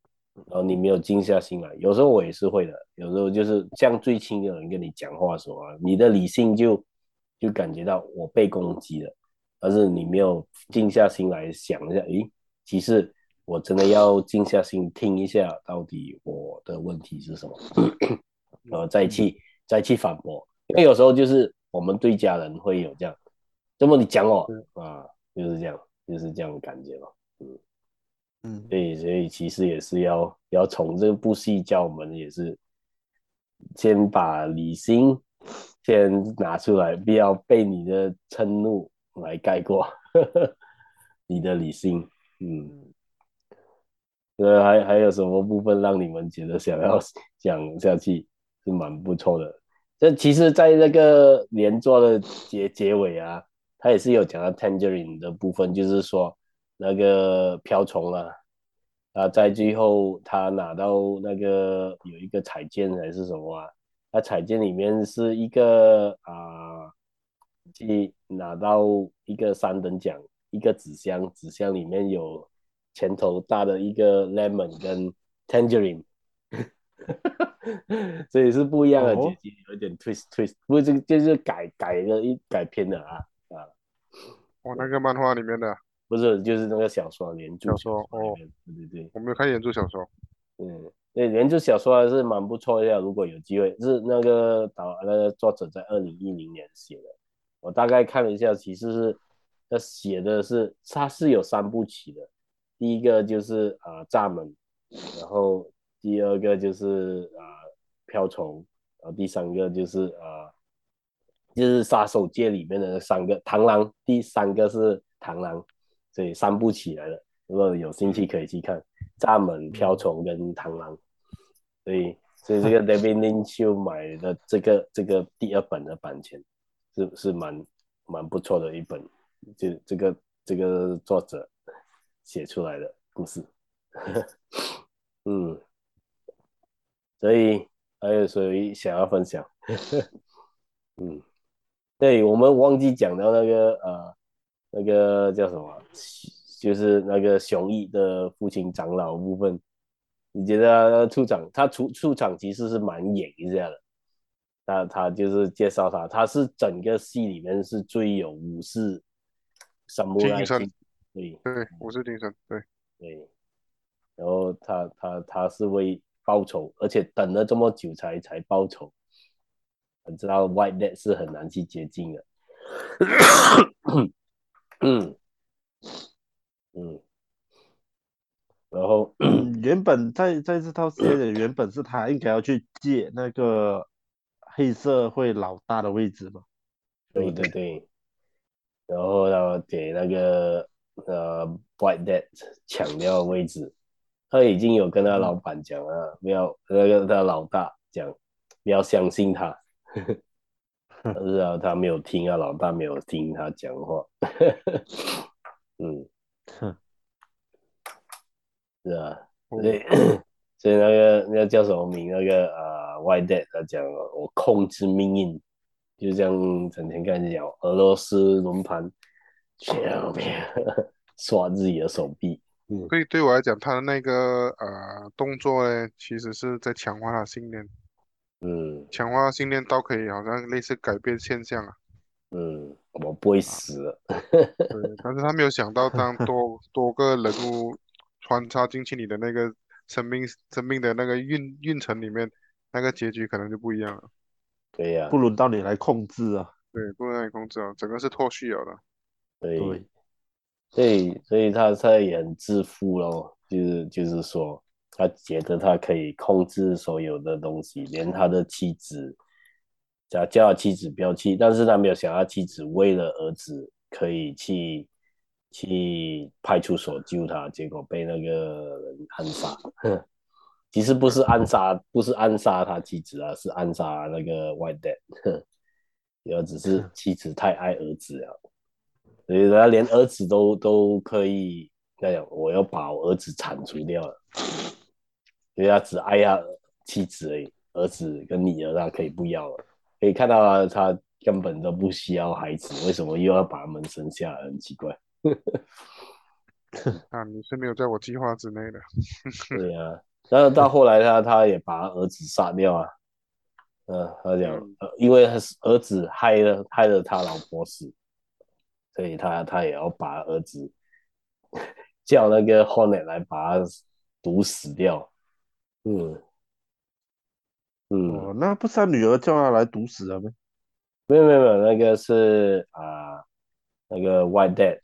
然后你没有静下心来，有时候我也是会的。有时候就是像最亲的人跟你讲话的时候啊，你的理性就就感觉到我被攻击了，但是你没有静下心来想一下，诶，其实我真的要静下心听一下，到底我的问题是什么，(coughs) 然后再去再去反驳。因为有时候就是我们对家人会有这样，这么你讲我啊，就是这样，就是这样的感觉嘛，嗯。嗯，对，所以其实也是要要从这部戏教我们，也是先把理性，先拿出来，不要被你的嗔怒来盖过 (laughs) 你的理性。嗯，呃，还还有什么部分让你们觉得想要 (laughs) 讲下去是蛮不错的？这其实，在那个连坐的结结尾啊，他也是有讲到 Tangerine 的部分，就是说那个瓢虫啊。啊，在最后他拿到那个有一个彩件还是什么啊？那彩件里面是一个啊，去拿到一个三等奖，一个纸箱，纸箱里面有拳头大的一个 lemon 跟 tangerine，(laughs) 所以是不一样的结局，有点 twist twist，不是就就是改改了一改编的啊啊，我，那个漫画里面的。不是，就是那个小说原著小说哦，对对对，我没有看原著小说。嗯，对，原著小说还是蛮不错的，如果有机会，是那个导那个作者在二零一零年写的。我大概看了一下，其实是他写的是他是有三部曲的，第一个就是啊蚱蜢，然后第二个就是啊瓢虫，然后第三个就是啊就是杀手界里面的三个螳螂，第三个是螳螂。所以三部起来了，如果有兴趣可以去看蚱蜢、瓢虫跟螳螂。所以，所以这个 (laughs) David Lynch 买的这个这个第二本的版权是是蛮蛮不错的一本，就这个这个作者写出来的故事。(laughs) 嗯，所以还有谁想要分享？(laughs) 嗯，对，我们忘记讲到那个呃。那个叫什么？就是那个熊毅的父亲长老部分，你觉得他出场？他出出场其实是蛮演一下的。他他就是介绍他，他是整个戏里面是最有武士什么精神，对对，武士精神，对对。然后他他他是为报仇，而且等了这么久才才报仇。你知道 White Death 是很难去接近的。(coughs) (coughs) 嗯嗯，然后 (clears throat) 原本在在这套系列原本是他应该要去借那个黑社会老大的位置嘛？对对对，然后要给那个呃 White Death 抢掉位置，他已经有跟他老板讲了，不要那个他老大讲，不要相信他。(laughs) 是啊，他没有听啊，老大没有听他讲话。(laughs) 嗯，是啊，所以 (coughs) 所以那个那个叫什么名？那个啊，White Death 他讲我控制命运，就像整天跟你讲俄罗斯轮盘，全 (laughs) 面刷自己的手臂。嗯，所以对我来讲，他的那个呃动作呢，其实是在强化他信念。嗯，强化信念倒可以，好像类似改变现象啊。嗯，我不会死了。对，但是他没有想到，当多多个人物穿插进去你的那个生命生命的那个运运程里面，那个结局可能就不一样了。对呀、啊，不轮到你来控制啊。对，不轮到你控制啊，整个是脱序了的。对，对，对，所以他他也很自负咯，就是就是说。他觉得他可以控制所有的东西，连他的妻子，叫叫他妻子不要去，但是他没有想到妻子为了儿子可以去去派出所救他，结果被那个人暗杀。其实不是暗杀，不是暗杀他妻子啊，是暗杀那个 White Death。(laughs) 也只是妻子太爱儿子了，所以他连儿子都都可以那样，我要把我儿子铲除掉了。因为他只爱他妻子而已，儿子跟女儿他可以不要了。可以看到他根本都不需要孩子，为什么又要把他们生下来？很奇怪。(laughs) 啊，你是没有在我计划之内的。(laughs) 对啊，然后到后来他他也把儿子杀掉啊。嗯、呃，他讲，呃，因为儿子害了害了他老婆死，所以他他也要把儿子叫那个 Hornet 来把他毒死掉。嗯，嗯，哦，那不是他女儿叫他来毒死了吗？没有没有没有，那个是啊、呃，那个 White Death，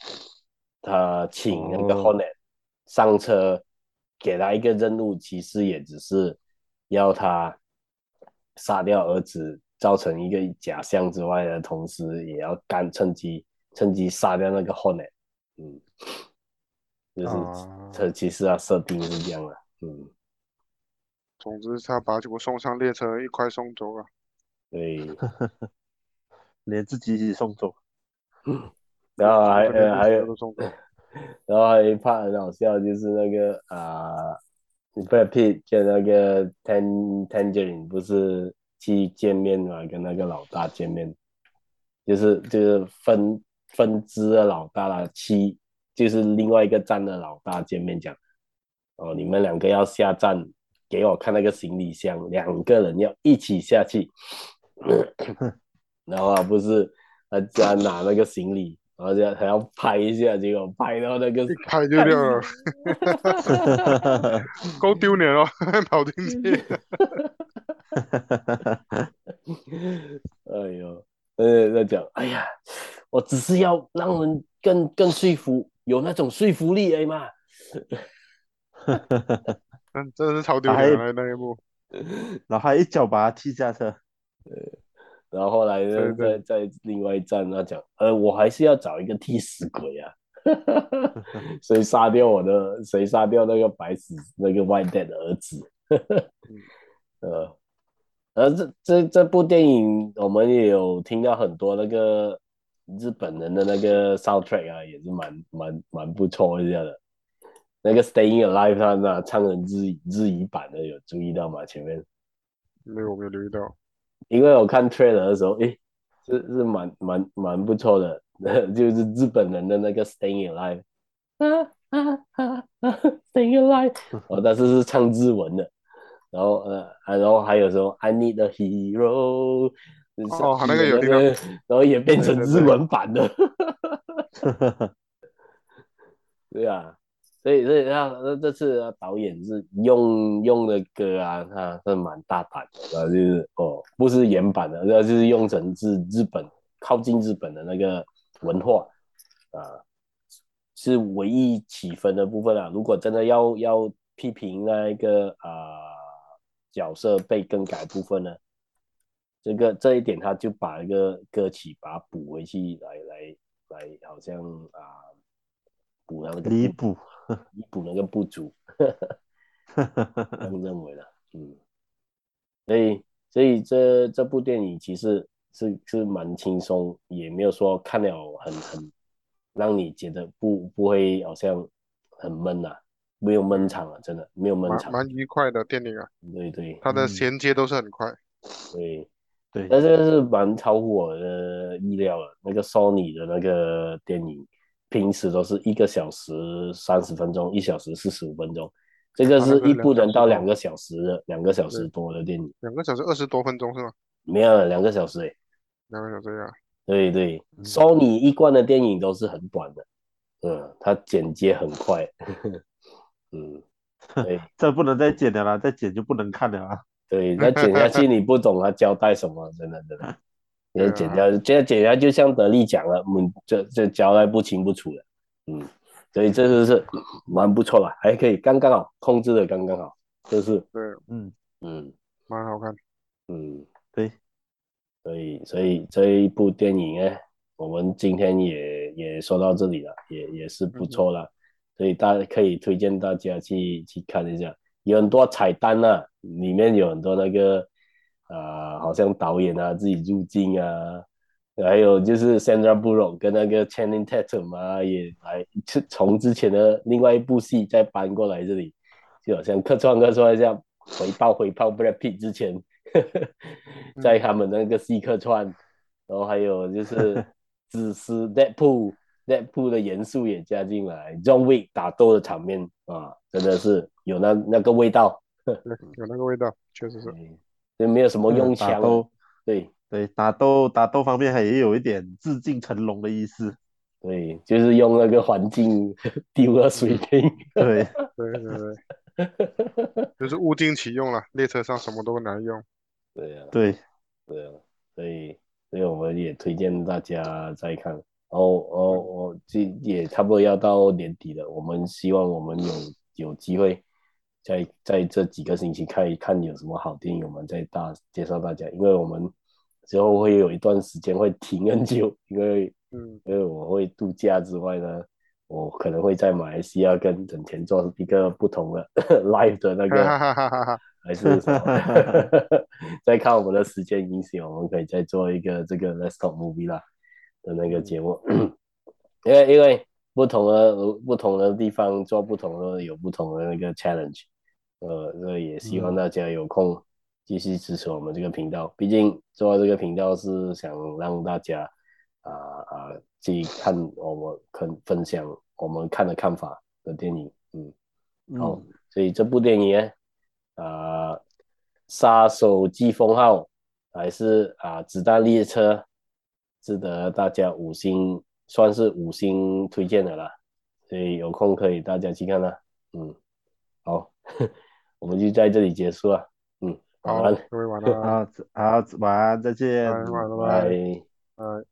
他请那个 Hornet 上车，给他一个任务，其实也只是要他杀掉儿子，造成一个假象之外的同时，也要干趁机趁机杀掉那个 Hornet。嗯，就是这其实啊设定是这样的。嗯，总之他把结果送上列车，一块送走了。对，(laughs) 连自己一起送走。(laughs) 然后还呃还有，(laughs) 然后还有一 part 很好笑，就是那个啊，Brad Pitt 跟那个 Tan Tangerine 不是去见面嘛，跟那个老大见面，就是就是分分支的老大啦，七就是另外一个站的老大见面讲，哦，你们两个要下站，给我看那个行李箱，两个人要一起下去，(laughs) 然后不是他家拿那个行李。然后这样还要拍一下，结果拍到那个一拍就掉了，(laughs) 够丢脸哦，(laughs) 跑进去。哎呦，呃，在讲，哎呀，我只是要让人更更说服，有那种说服力而已嘛。嗯，真的是超丢脸的那一幕，(laughs) 然后还一脚把他踢下车。(laughs) 对然后后来在在在另外一站，他讲，呃，我还是要找一个替死鬼啊，(laughs) 谁杀掉我的，谁杀掉那个白死那个 White Dad 的儿子，呃，而这这这部电影，我们也有听到很多那个日本人的那个 soundtrack 啊，也是蛮蛮蛮不错一下的，那个 Staying Alive 他那唱的日语日语版的，有注意到吗？前面。没有，没有留意到。因为我看 trailer 的时候，诶，是是蛮蛮蛮不错的，(laughs) 就是日本人的那个 Staying Alive，啊啊啊啊，(laughs) Staying Alive，(laughs) 哦，但是是唱日文的，然后呃，然后还有时候 I Need a Hero，哦，那个有那个，然后也变成日文版的，对啊。所以，所以他那这次导演是用用的歌啊，他是蛮大胆的，啊，就是哦，不是原版的，那就是用成是日本靠近日本的那个文化啊，是唯一起分的部分啊。如果真的要要批评那一个啊角色被更改部分呢，这个这一点他就把一个歌曲把它补回去来，来来来，好像啊补那个弥补。(laughs) 弥补那个不足，(laughs) 这样认为的，嗯，所以所以这这部电影其实是是蛮轻松，也没有说看了很很让你觉得不不会好像很闷呐、啊，没有闷场啊，真的没有闷场，蛮愉快的电影啊，对对，它的衔接都是很快，对。对，但是是蛮超乎我的意料的，那个 Sony 的那个电影。平时都是一个小时三十分钟，一小时四十五分钟，这个是一部能到两个小时的，两个小时多的电影。两个小时二十多分钟是吗？没有，两个小时诶。两个小时呀。对对，Sony 一贯的电影都是很短的，嗯，它剪接很快，(laughs) 嗯，(laughs) 对，这不能再剪了啦，再剪就不能看了啊。对，再剪下去你不懂它交代什么，真的真的。也剪掉，这样剪掉就像德利讲了，嗯，这这交代不清不楚的，嗯，所以这就是蛮不错了，还可以刚刚好控制的刚刚好，就是对，嗯嗯，蛮好看，嗯，对，所以所以这一部电影呢，我们今天也也说到这里了，也也是不错了，嗯、所以大家可以推荐大家去去看一下，有很多彩蛋啊，里面有很多那个。啊、呃，好像导演啊自己入镜啊，还有就是 Sandra Bullock 跟那个 Channing Tatum 啊也来，从之前的另外一部戏再搬过来这里，就好像客串客串一下，回报回报 Brad Pitt 之前在他们那个戏客串，然后还有就是 (laughs) 只是 Deadpool Deadpool 的元素也加进来，John Wick 打斗的场面啊，真的是有那那个味道，有那个味道，确实是。也没有什么用枪、啊，对。对，打斗打斗方面还也有一点致敬成龙的意思，对，就是用那个环境 (laughs) 丢了水瓶，对。对对对，(laughs) 就是物尽其用了，列车上什么都难用，对呀、啊，对。对啊，所以所以我们也推荐大家再看，哦哦哦，这也差不多要到年底了，我们希望我们有有机会。在在这几个星期看一看有什么好电影，我们再大介绍大家。因为我们之后会有一段时间会停很久，因为 (laughs) 嗯，因为我会度假之外呢，我可能会在马来西亚跟整天做一个不同的 (laughs) live 的那个，(laughs) 还是什么？再看我们的时间允许，我们可以再做一个这个 Let's Talk Movie 啦的那个节目，嗯、(coughs) 因为因为不同的不同的地方做不同的有不同的那个 challenge，呃，这也希望大家有空继续支持我们这个频道，毕竟做这个频道是想让大家啊啊去看我们可分享我们看的看法的电影，嗯，好，所以这部电影呢。啊，杀手疾风号还是啊子弹列车，值得大家五星，算是五星推荐的啦。所以有空可以大家去看啦。嗯，好，(laughs) 我们就在这里结束了。嗯，好，各位晚安。好，好，晚安，再见，拜拜，拜。